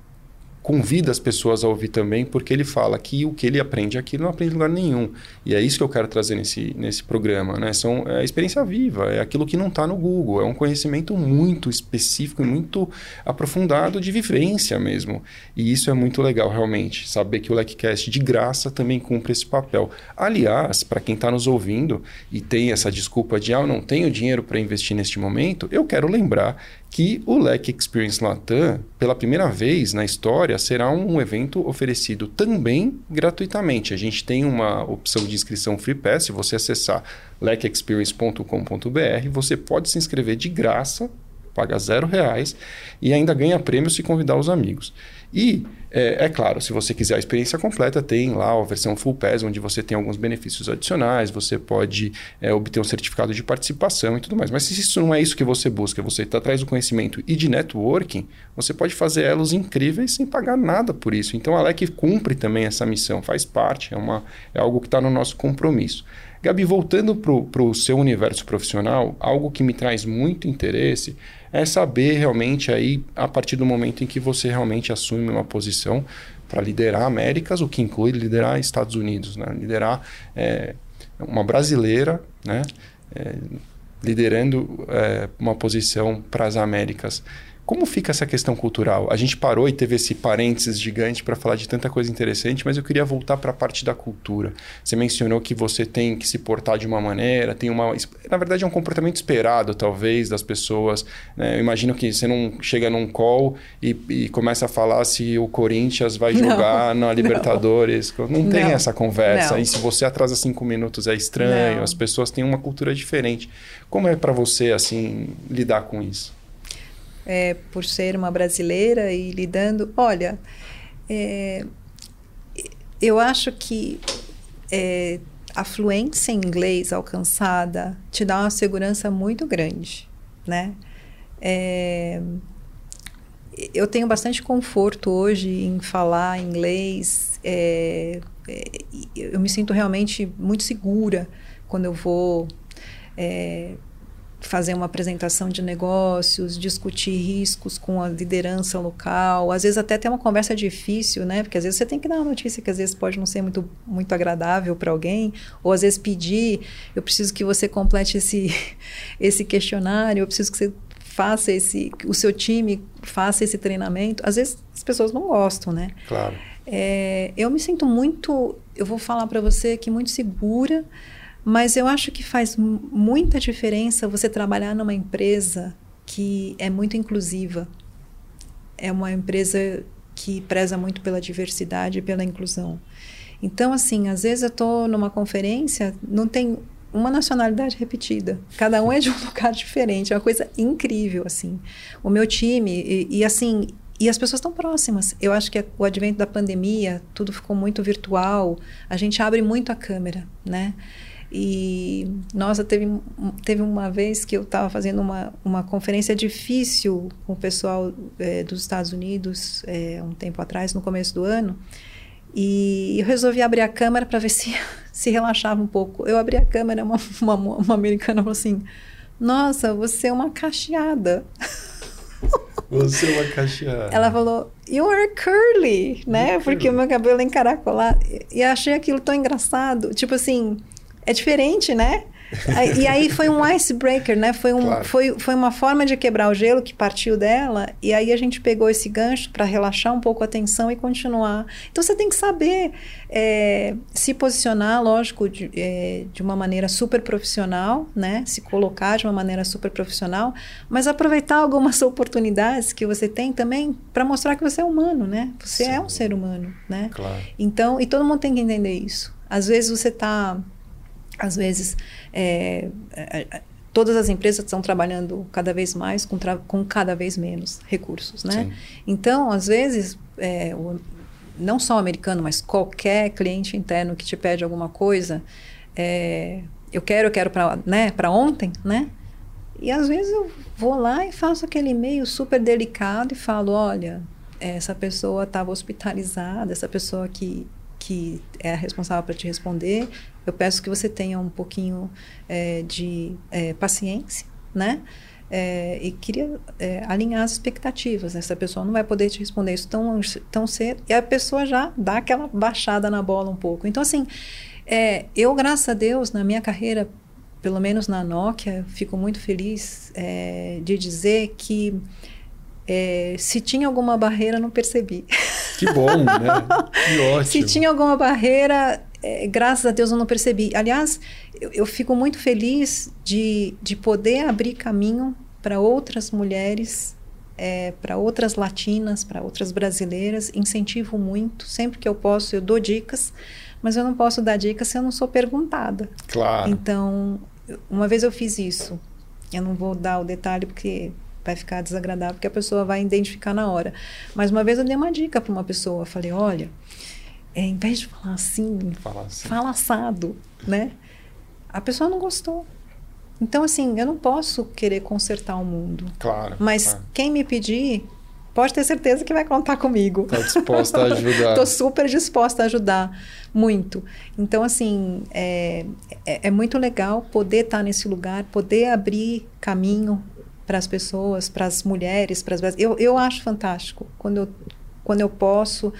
convida as pessoas a ouvir também, porque ele fala que o que ele aprende aqui não aprende em lugar nenhum. E é isso que eu quero trazer nesse, nesse programa. Né? São, é a experiência viva, é aquilo que não está no Google, é um conhecimento muito específico e muito aprofundado de vivência mesmo. E isso é muito legal, realmente, saber que o LECCast de graça também cumpre esse papel. Aliás, para quem está nos ouvindo e tem essa desculpa de, ah, eu não tenho dinheiro para investir neste momento, eu quero lembrar que o LEC Experience Latam, pela primeira vez na história, será um evento oferecido também gratuitamente. A gente tem uma opção de inscrição Free Pass, se você acessar lecexperience.com.br, você pode se inscrever de graça, paga zero reais e ainda ganha prêmio se convidar os amigos. E, é, é, claro, se você quiser a experiência completa, tem lá a versão Full Pass, onde você tem alguns benefícios adicionais, você pode é, obter um certificado de participação e tudo mais. Mas se isso não é isso que você busca, você está atrás do conhecimento e de networking, você pode fazer elos incríveis sem pagar nada por isso. Então a LEC cumpre também essa missão, faz parte, é, uma, é algo que está no nosso compromisso. Gabi, voltando para o seu universo profissional, algo que me traz muito interesse é saber realmente aí, a partir do momento em que você realmente assume uma posição para liderar Américas, o que inclui liderar Estados Unidos, né? liderar é, uma brasileira, né? É, liderando é, uma posição para as Américas. Como fica essa questão cultural? A gente parou e teve esse parênteses gigante para falar de tanta coisa interessante, mas eu queria voltar para a parte da cultura. Você mencionou que você tem que se portar de uma maneira, tem uma. Na verdade, é um comportamento esperado, talvez, das pessoas. Né? Eu imagino que você não chega num call e, e começa a falar se o Corinthians vai jogar não, na Libertadores. Não, não tem não, essa conversa. E se você atrasa cinco minutos é estranho, as pessoas têm uma cultura diferente. Como é para você, assim, lidar com isso? É, por ser uma brasileira e lidando. Olha, é, eu acho que é, a fluência em inglês alcançada te dá uma segurança muito grande, né? É, eu tenho bastante conforto hoje em falar inglês. É, é, eu me sinto realmente muito segura quando eu vou é, fazer uma apresentação de negócios, discutir riscos com a liderança local, às vezes até ter uma conversa difícil, né? Porque às vezes você tem que dar uma notícia que às vezes pode não ser muito, muito agradável para alguém, ou às vezes pedir, eu preciso que você complete esse, esse questionário, eu preciso que você faça esse, o seu time faça esse treinamento. Às vezes as pessoas não gostam, né? Claro. É, eu me sinto muito, eu vou falar para você que muito segura, mas eu acho que faz muita diferença você trabalhar numa empresa que é muito inclusiva. É uma empresa que preza muito pela diversidade e pela inclusão. Então, assim, às vezes eu estou numa conferência, não tem uma nacionalidade repetida. Cada um é de um lugar diferente. É uma coisa incrível, assim. O meu time, e, e assim, e as pessoas estão próximas. Eu acho que o advento da pandemia, tudo ficou muito virtual. A gente abre muito a câmera, né? E, nossa, teve, teve uma vez que eu estava fazendo uma, uma conferência difícil com o pessoal é, dos Estados Unidos, é, um tempo atrás, no começo do ano. E eu resolvi abrir a câmera para ver se se relaxava um pouco. Eu abri a câmera, uma, uma, uma americana falou assim: Nossa, você é uma cacheada. Você é uma cacheada. Ela falou, you are curly, né? Porque o meu cabelo é encaracolado. E achei aquilo tão engraçado. Tipo assim, é diferente, né? e aí foi um icebreaker, né? Foi, um, claro. foi, foi uma forma de quebrar o gelo que partiu dela. E aí a gente pegou esse gancho para relaxar um pouco a tensão e continuar. Então você tem que saber é, se posicionar, lógico, de, é, de uma maneira super profissional, né? Se colocar de uma maneira super profissional, mas aproveitar algumas oportunidades que você tem também para mostrar que você é humano, né? Você Sim. é um ser humano, né? Claro. Então, e todo mundo tem que entender isso. Às vezes você está às vezes, é, é, é, todas as empresas estão trabalhando cada vez mais com, com cada vez menos recursos, né? Sim. Então, às vezes, é, o, não só o americano, mas qualquer cliente interno que te pede alguma coisa, é, eu quero, eu quero para né, ontem, né? E às vezes eu vou lá e faço aquele e-mail super delicado e falo, olha, essa pessoa estava hospitalizada, essa pessoa que que é a responsável para te responder. Eu peço que você tenha um pouquinho é, de é, paciência, né? É, e queria é, alinhar as expectativas. Né? Essa pessoa não vai poder te responder isso tão, tão cedo. E a pessoa já dá aquela baixada na bola um pouco. Então, assim, é, eu, graças a Deus, na minha carreira, pelo menos na Nokia, fico muito feliz é, de dizer que é, se tinha alguma barreira, não percebi. Que bom, né? Que ótimo. se tinha alguma barreira, é, graças a Deus eu não percebi. Aliás, eu, eu fico muito feliz de, de poder abrir caminho para outras mulheres, é, para outras latinas, para outras brasileiras. Incentivo muito. Sempre que eu posso, eu dou dicas, mas eu não posso dar dicas se eu não sou perguntada. Claro. Então, uma vez eu fiz isso. Eu não vou dar o detalhe porque vai ficar desagradável porque a pessoa vai identificar na hora. Mas uma vez eu dei uma dica para uma pessoa, falei, olha, é, em vez de falar assim, fala, assim. fala assado, né? A pessoa não gostou. Então, assim, eu não posso querer consertar o mundo. Claro. Mas claro. quem me pedir, pode ter certeza que vai contar comigo. Está disposta a ajudar. Estou super disposta a ajudar, muito. Então, assim, é, é, é muito legal poder estar nesse lugar, poder abrir caminho para as pessoas, para as mulheres, para as eu, eu acho fantástico quando eu quando eu posso,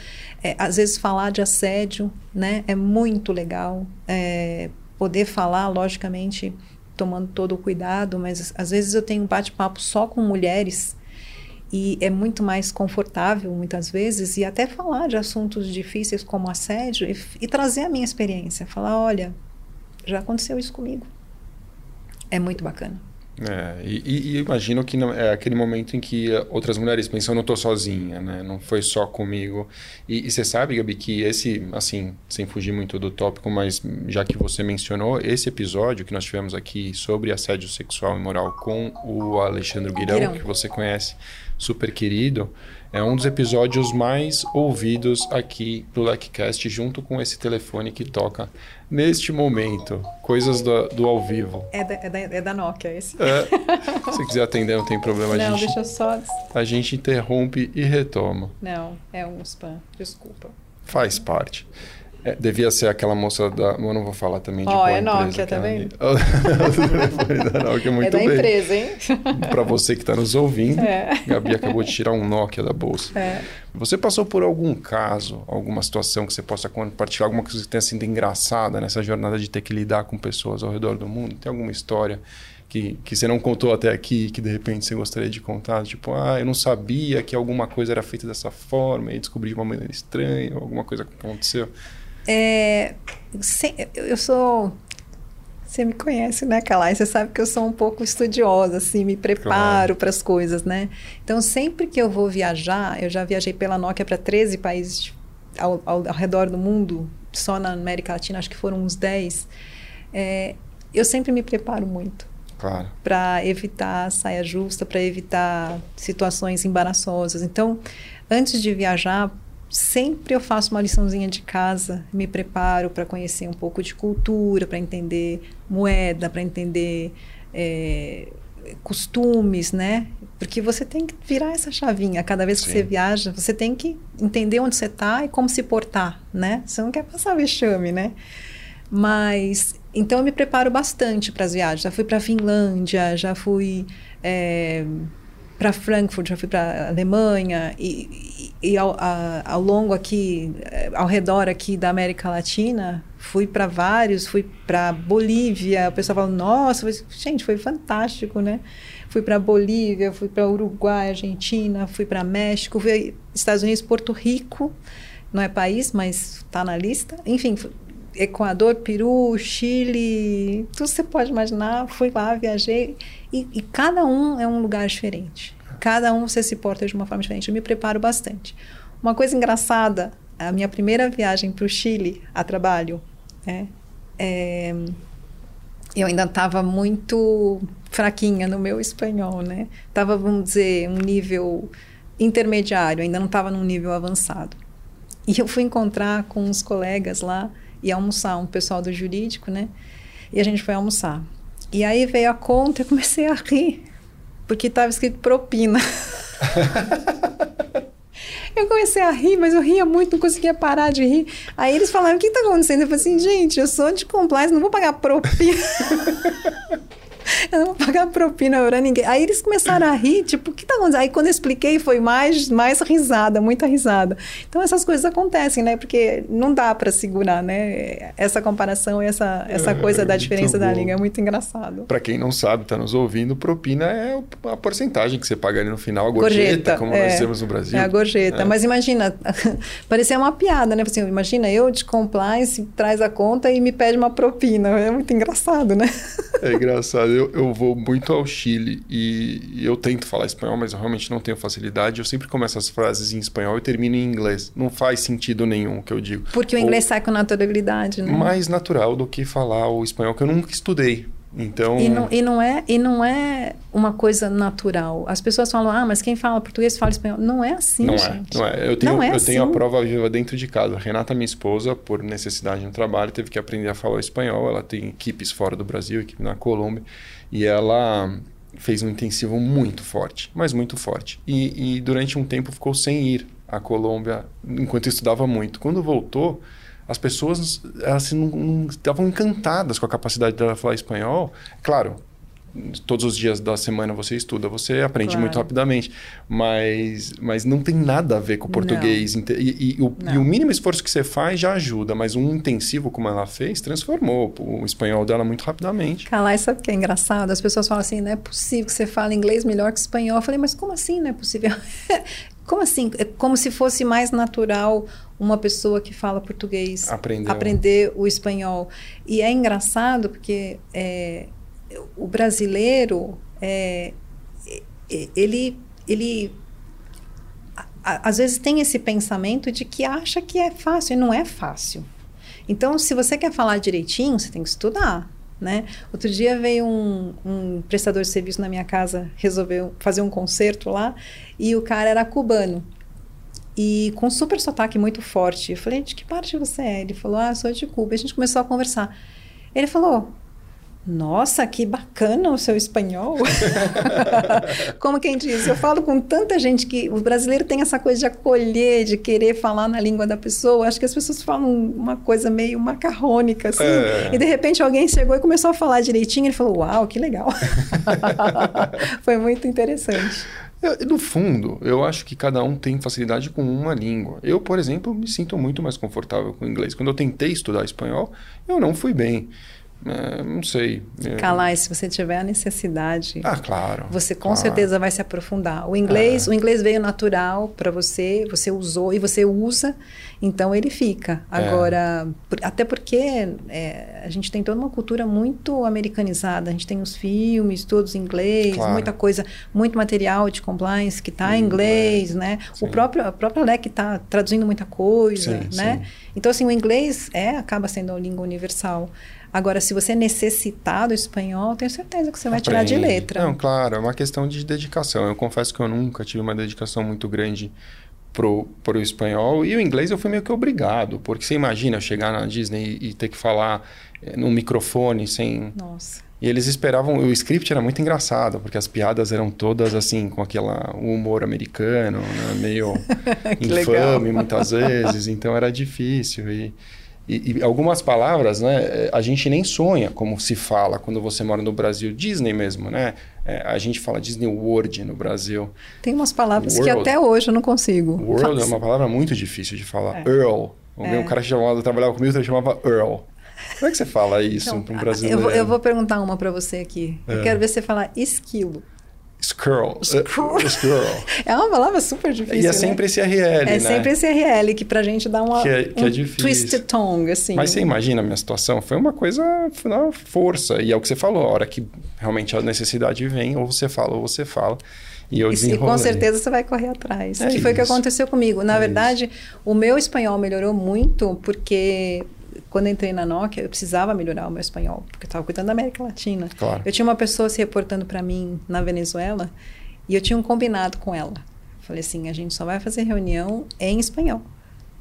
é, às vezes falar de assédio, né, é muito legal. É, poder falar, logicamente, tomando todo o cuidado, mas às vezes eu tenho um bate-papo só com mulheres e é muito mais confortável, muitas vezes, e até falar de assuntos difíceis como assédio e, e trazer a minha experiência. Falar: olha, já aconteceu isso comigo. É muito bacana. É, e, e, imagino que não, é aquele momento em que outras mulheres pensam, não estou sozinha, né? Não foi só comigo. E, e, você sabe, Gabi, que esse, assim, sem fugir muito do tópico, mas já que você mencionou, esse episódio que nós tivemos aqui sobre assédio sexual e moral com o Alexandre Guirão, Guirão. que você conhece super querido, é um dos episódios mais ouvidos aqui do LecCast, junto com esse telefone que toca neste momento. Coisas do, do ao vivo. É da, é, da, é da Nokia esse. É. Se quiser atender, não tem problema. Não, a gente, deixa eu só... A gente interrompe e retoma. Não, é um spam. Desculpa. Faz parte. É, devia ser aquela moça da. Eu não vou falar também de Ó, qual é empresa Nokia, tá é. vendo? da Nokia, muito é da bem. empresa, hein? Para você que está nos ouvindo, É. Gabi acabou de tirar um Nokia da bolsa. É. Você passou por algum caso, alguma situação que você possa compartilhar, alguma coisa que tenha sido engraçada nessa jornada de ter que lidar com pessoas ao redor do mundo? Tem alguma história que, que você não contou até aqui, que de repente você gostaria de contar? Tipo, ah, eu não sabia que alguma coisa era feita dessa forma e descobri de uma maneira estranha, alguma coisa que aconteceu. É, se- eu sou. Você me conhece, né, Calai? Você sabe que eu sou um pouco estudiosa, assim, me preparo para as coisas, né? Então, sempre que eu vou viajar, eu já viajei pela Nokia para 13 países ao, ao, ao redor do mundo, só na América Latina, acho que foram uns 10. É, eu sempre me preparo muito Claro. para evitar saia justa, para evitar situações embaraçosas. Então, antes de viajar, sempre eu faço uma liçãozinha de casa, me preparo para conhecer um pouco de cultura, para entender moeda, para entender é, costumes, né? Porque você tem que virar essa chavinha. Cada vez que Sim. você viaja, você tem que entender onde você está e como se portar, né? Você não quer passar vexame, né? Mas então eu me preparo bastante para as viagens. Já fui para a Finlândia, já fui para Frankfurt, já fui para Alemanha e, e, ao, a, ao longo aqui, eh, ao redor aqui da América Latina, fui para vários, fui para Bolívia. O pessoal fala, nossa, gente, foi fantástico, né? Fui para Bolívia, fui para Uruguai, Argentina, fui para México, fui Estados Unidos, Porto Rico, não é país, mas está na lista. Enfim, Equador, Peru, Chile, tudo você pode imaginar. Fui lá, viajei. E, e cada um é um lugar diferente. Cada um você se porta de uma forma diferente. Eu me preparo bastante. Uma coisa engraçada, a minha primeira viagem para o Chile a trabalho, né, é, eu ainda estava muito fraquinha no meu espanhol, né? Tava, vamos dizer, um nível intermediário, ainda não estava num nível avançado. E eu fui encontrar com uns colegas lá e almoçar, um pessoal do jurídico, né? E a gente foi almoçar. E aí veio a conta e eu comecei a rir, porque estava escrito propina. Eu comecei a rir, mas eu ria muito, não conseguia parar de rir. Aí eles falaram: o que está acontecendo? Eu falei assim: gente, eu sou de compliance, não vou pagar propina. Eu não vou pagar propina para ninguém. Aí eles começaram a rir, tipo, o que tá acontecendo? Aí quando eu expliquei, foi mais, mais risada, muita risada. Então essas coisas acontecem, né? Porque não dá para segurar, né? Essa comparação e essa, essa É, coisa da diferença da língua é muito engraçado. Para quem não sabe, está nos ouvindo, propina é a porcentagem que você paga ali no final, a gorjeta, Gorjeta, como é. nós temos no Brasil. É a gorjeta. É. Mas imagina, parecia uma piada, né? Assim, imagina eu de compliance, traz a conta e me pede uma propina. É muito engraçado, né? É engraçado. Eu, eu vou muito ao Chile e, e eu tento falar espanhol, mas eu realmente não tenho facilidade. Eu sempre começo as frases em espanhol e termino em inglês. Não faz sentido nenhum o que eu digo. Porque o Ou- inglês sai com naturalidade, né? mais natural do que falar o espanhol, que eu nunca estudei. Então. E não, e, não é, e não é uma coisa natural. As pessoas falam, ah, mas quem fala português fala espanhol. Não é assim, Não é, gente. não é. Eu tenho, Não é eu tenho a assim. prova viva dentro de casa. A Renata, minha esposa, por necessidade no trabalho, teve que aprender a falar espanhol. Ela tem equipes fora do Brasil, equipe na Colômbia, e ela fez um intensivo muito forte, mas muito forte. E, e durante um tempo ficou sem ir à Colômbia enquanto estudava muito. Quando voltou, as pessoas elas não- não- estavam encantadas com a capacidade dela falar espanhol. Claro, todos os dias da semana você estuda, você aprende Claro. muito rapidamente, mas, mas não tem nada a ver com o português. Inte- E, e o, e o mínimo esforço que você faz já ajuda, mas um intensivo como ela fez transformou o espanhol dela muito rapidamente. Calai, sabe o que é engraçado? As pessoas falam assim, não é possível que você fale inglês melhor que espanhol. Eu falei, mas como assim não é possível? como assim? É como se fosse mais natural uma pessoa que fala português Aprendeu. aprender o espanhol. E é engraçado porque é, o brasileiro, é, ele, ele a- às vezes tem esse pensamento de que acha que é fácil, e não é fácil. Então, se você quer falar direitinho, você tem que estudar. né? Outro dia veio um, um prestador de serviço na minha casa, resolveu fazer um concerto lá, e o cara era cubano. E com um super sotaque muito forte. Eu falei, de que parte você é? Ele falou, ah, sou de Cuba. E a gente começou a conversar. Ele falou, nossa, que bacana o seu espanhol. Como quem diz, eu falo com tanta gente que o brasileiro tem essa coisa de acolher, de querer falar na língua da pessoa. Acho que as pessoas falam uma coisa meio macarrônica, assim. É. E de repente alguém chegou e começou a falar direitinho. Ele falou: Uau, que legal. Foi muito interessante. No fundo, eu acho que cada um tem facilidade com uma língua. Eu, por exemplo, me sinto muito mais confortável com o inglês. Quando eu tentei estudar espanhol, eu não fui bem. É, não sei. É... Calai, se você tiver a necessidade. Ah, claro. Você com claro. certeza vai se aprofundar. O inglês, é. o inglês veio natural para você, você usou e você usa, então ele fica. É. Agora, por, até porque é, a gente tem toda uma cultura muito americanizada. A gente tem os filmes todos em inglês, claro. muita coisa, muito material de compliance que está em inglês, né? Sim. O próprio, a própria LEC está traduzindo muita coisa, sim, né? Sim. Então, assim, o inglês é acaba sendo a língua universal. Agora, se você necessitar do espanhol, tenho certeza que você vai Aprende. tirar de letra. Não, claro, é uma questão de dedicação. Eu confesso que eu nunca tive uma dedicação muito grande pro, pro espanhol. E o inglês eu fui meio que obrigado, porque você imagina chegar na Disney e, ter que falar é, num microfone sem. Nossa. E eles esperavam, o script era muito engraçado, porque as piadas eram todas assim, com aquela humor americano, né? meio infame muitas vezes, então era difícil. E, e, e, algumas palavras, né, a gente nem sonha como se fala quando você mora no Brasil. Disney mesmo, né? É, a gente fala Disney World no Brasil. Tem umas palavras World. que até hoje eu não consigo. World é uma palavra muito difícil de falar. É. Earl. O é. cara que chamava, trabalhava comigo, ele chamava Earl. Como é que você fala isso então, para um brasileiro? Eu vou, eu vou perguntar uma para você aqui. Eu é. quero ver você falar esquilo. Squirrel. É uma palavra super difícil. E é né? sempre esse RL, é né? Sempre esse RL que pra gente dá uma que é, que um é difícil. twisted tongue, assim. Mas você imagina a minha situação? Foi uma coisa na força. E é o que você falou, a hora que realmente a necessidade vem, ou você fala, ou você fala. E eu E com certeza você vai correr atrás. É que foi o que aconteceu comigo. Na é verdade, isso. o meu espanhol melhorou muito porque quando entrei na Nokia, eu precisava melhorar o meu espanhol, porque eu estava cuidando da América Latina. Claro. Eu tinha uma pessoa se reportando para mim na Venezuela e eu tinha um combinado com ela. Falei assim: a gente só vai fazer reunião em espanhol.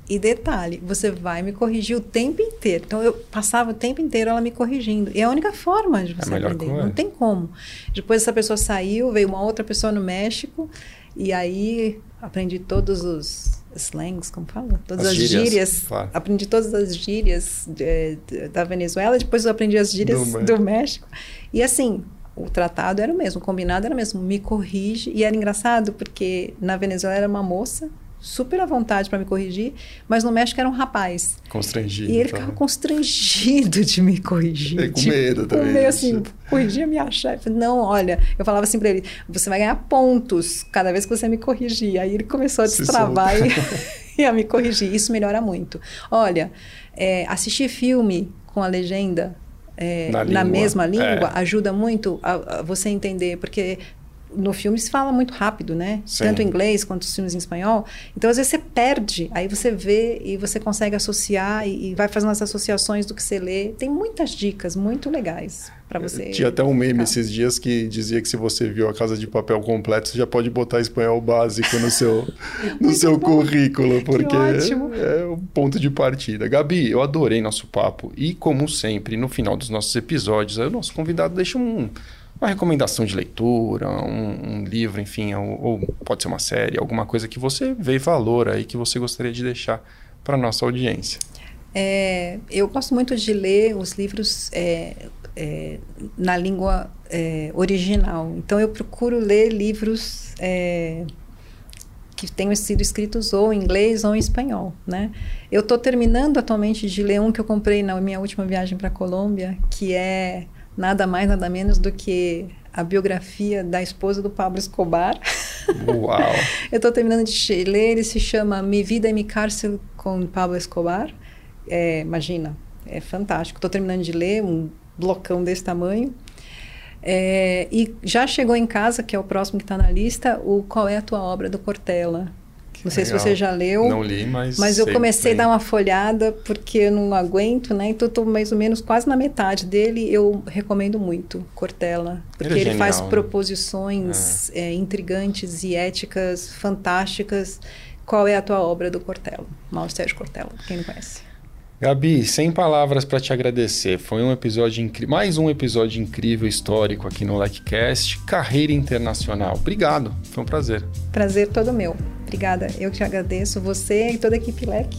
E detalhe, você vai me corrigir o tempo inteiro. Então eu passava o tempo inteiro ela me corrigindo. E é a única forma de você é aprender. Não tem como. Depois essa pessoa saiu, veio uma outra pessoa no México e aí aprendi todos os slangs, como fala? Todas as, as gírias. gírias claro. Aprendi todas as gírias de, de, da Venezuela, depois eu aprendi as gírias do, do México. E assim, o tratado era o mesmo, o combinado era o mesmo, me corrige. E era engraçado porque na Venezuela era uma moça super à vontade para me corrigir, mas no México era um rapaz. Constrangido. E ele ficava constrangido de me corrigir. E com tipo, medo também. Com medo, assim, corrigia minha chefe. Não, olha, eu falava assim para ele, você vai ganhar pontos cada vez que você me corrigir. Aí ele começou a destravar e, e, a me corrigir. Isso melhora muito. Olha, é, assistir filme com a legenda é, na, na, mesma língua é. ajuda muito a, a, você entender, porque no filme se fala muito rápido, né? Sim. Tanto em inglês quanto os filmes em espanhol. Então, às vezes, você perde. Aí você vê e você consegue associar e, e vai fazendo as associações do que você lê. Tem muitas dicas muito legais para você. Tinha até um meme esses dias que dizia que se você viu a Casa de Papel completo, você já pode botar espanhol básico no seu, no seu currículo, porque é o ponto de partida. Gabi, eu adorei nosso papo. E, como sempre, no final dos nossos episódios, o nosso convidado deixa um uma recomendação de leitura, um, um livro, enfim, ou, ou, pode ser uma série, alguma coisa que você vê valor aí que você gostaria de deixar para nossa audiência. É, eu gosto muito de ler os livros é, é, na língua é, original. Então eu procuro ler livros é, que tenham sido escritos ou em inglês ou em espanhol, né? Eu estou terminando atualmente de ler um que eu comprei na minha última viagem para a Colômbia, que é nada mais, nada menos do que a biografia da esposa do Pablo Escobar. Uau! eu estou terminando de ler, ele se chama Mi Vida e Mi Cárcel com Pablo Escobar. É, imagina, é fantástico. Estou terminando de ler, um blocão desse tamanho. É, e já chegou em casa, que é o próximo que está na lista, o Qual é a Tua Obra, do Cortella. Não sei Legal. se você já leu. Não li, mas. Mas eu comecei bem. a dar uma folhada porque eu não aguento, né? Então estou mais ou menos quase na metade dele. Eu recomendo muito Cortella. Porque ele, é ele faz né? proposições é. É, intrigantes e éticas fantásticas. Qual é a tua obra do Cortella? Mauro Sérgio Cortella, quem não conhece. Gabi, sem palavras para te agradecer. Foi um episódio incrível, mais um episódio incrível histórico aqui no LECCast, Carreira Internacional. Obrigado, foi um prazer. Prazer todo meu. Obrigada. Eu te agradeço, você e toda a equipe LEC.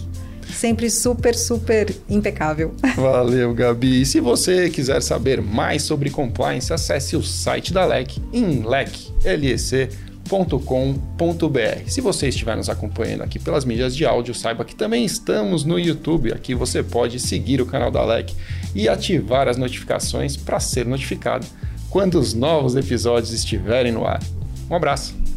Sempre super, super impecável. Valeu, Gabi. E se você quiser saber mais sobre compliance, acesse o site da LEC em lec.lec.com com.br. Se você estiver nos acompanhando aqui pelas mídias de áudio, saiba que também estamos no YouTube. Aqui você pode seguir o canal da LEC e ativar as notificações para ser notificado quando os novos episódios estiverem no ar. Um abraço!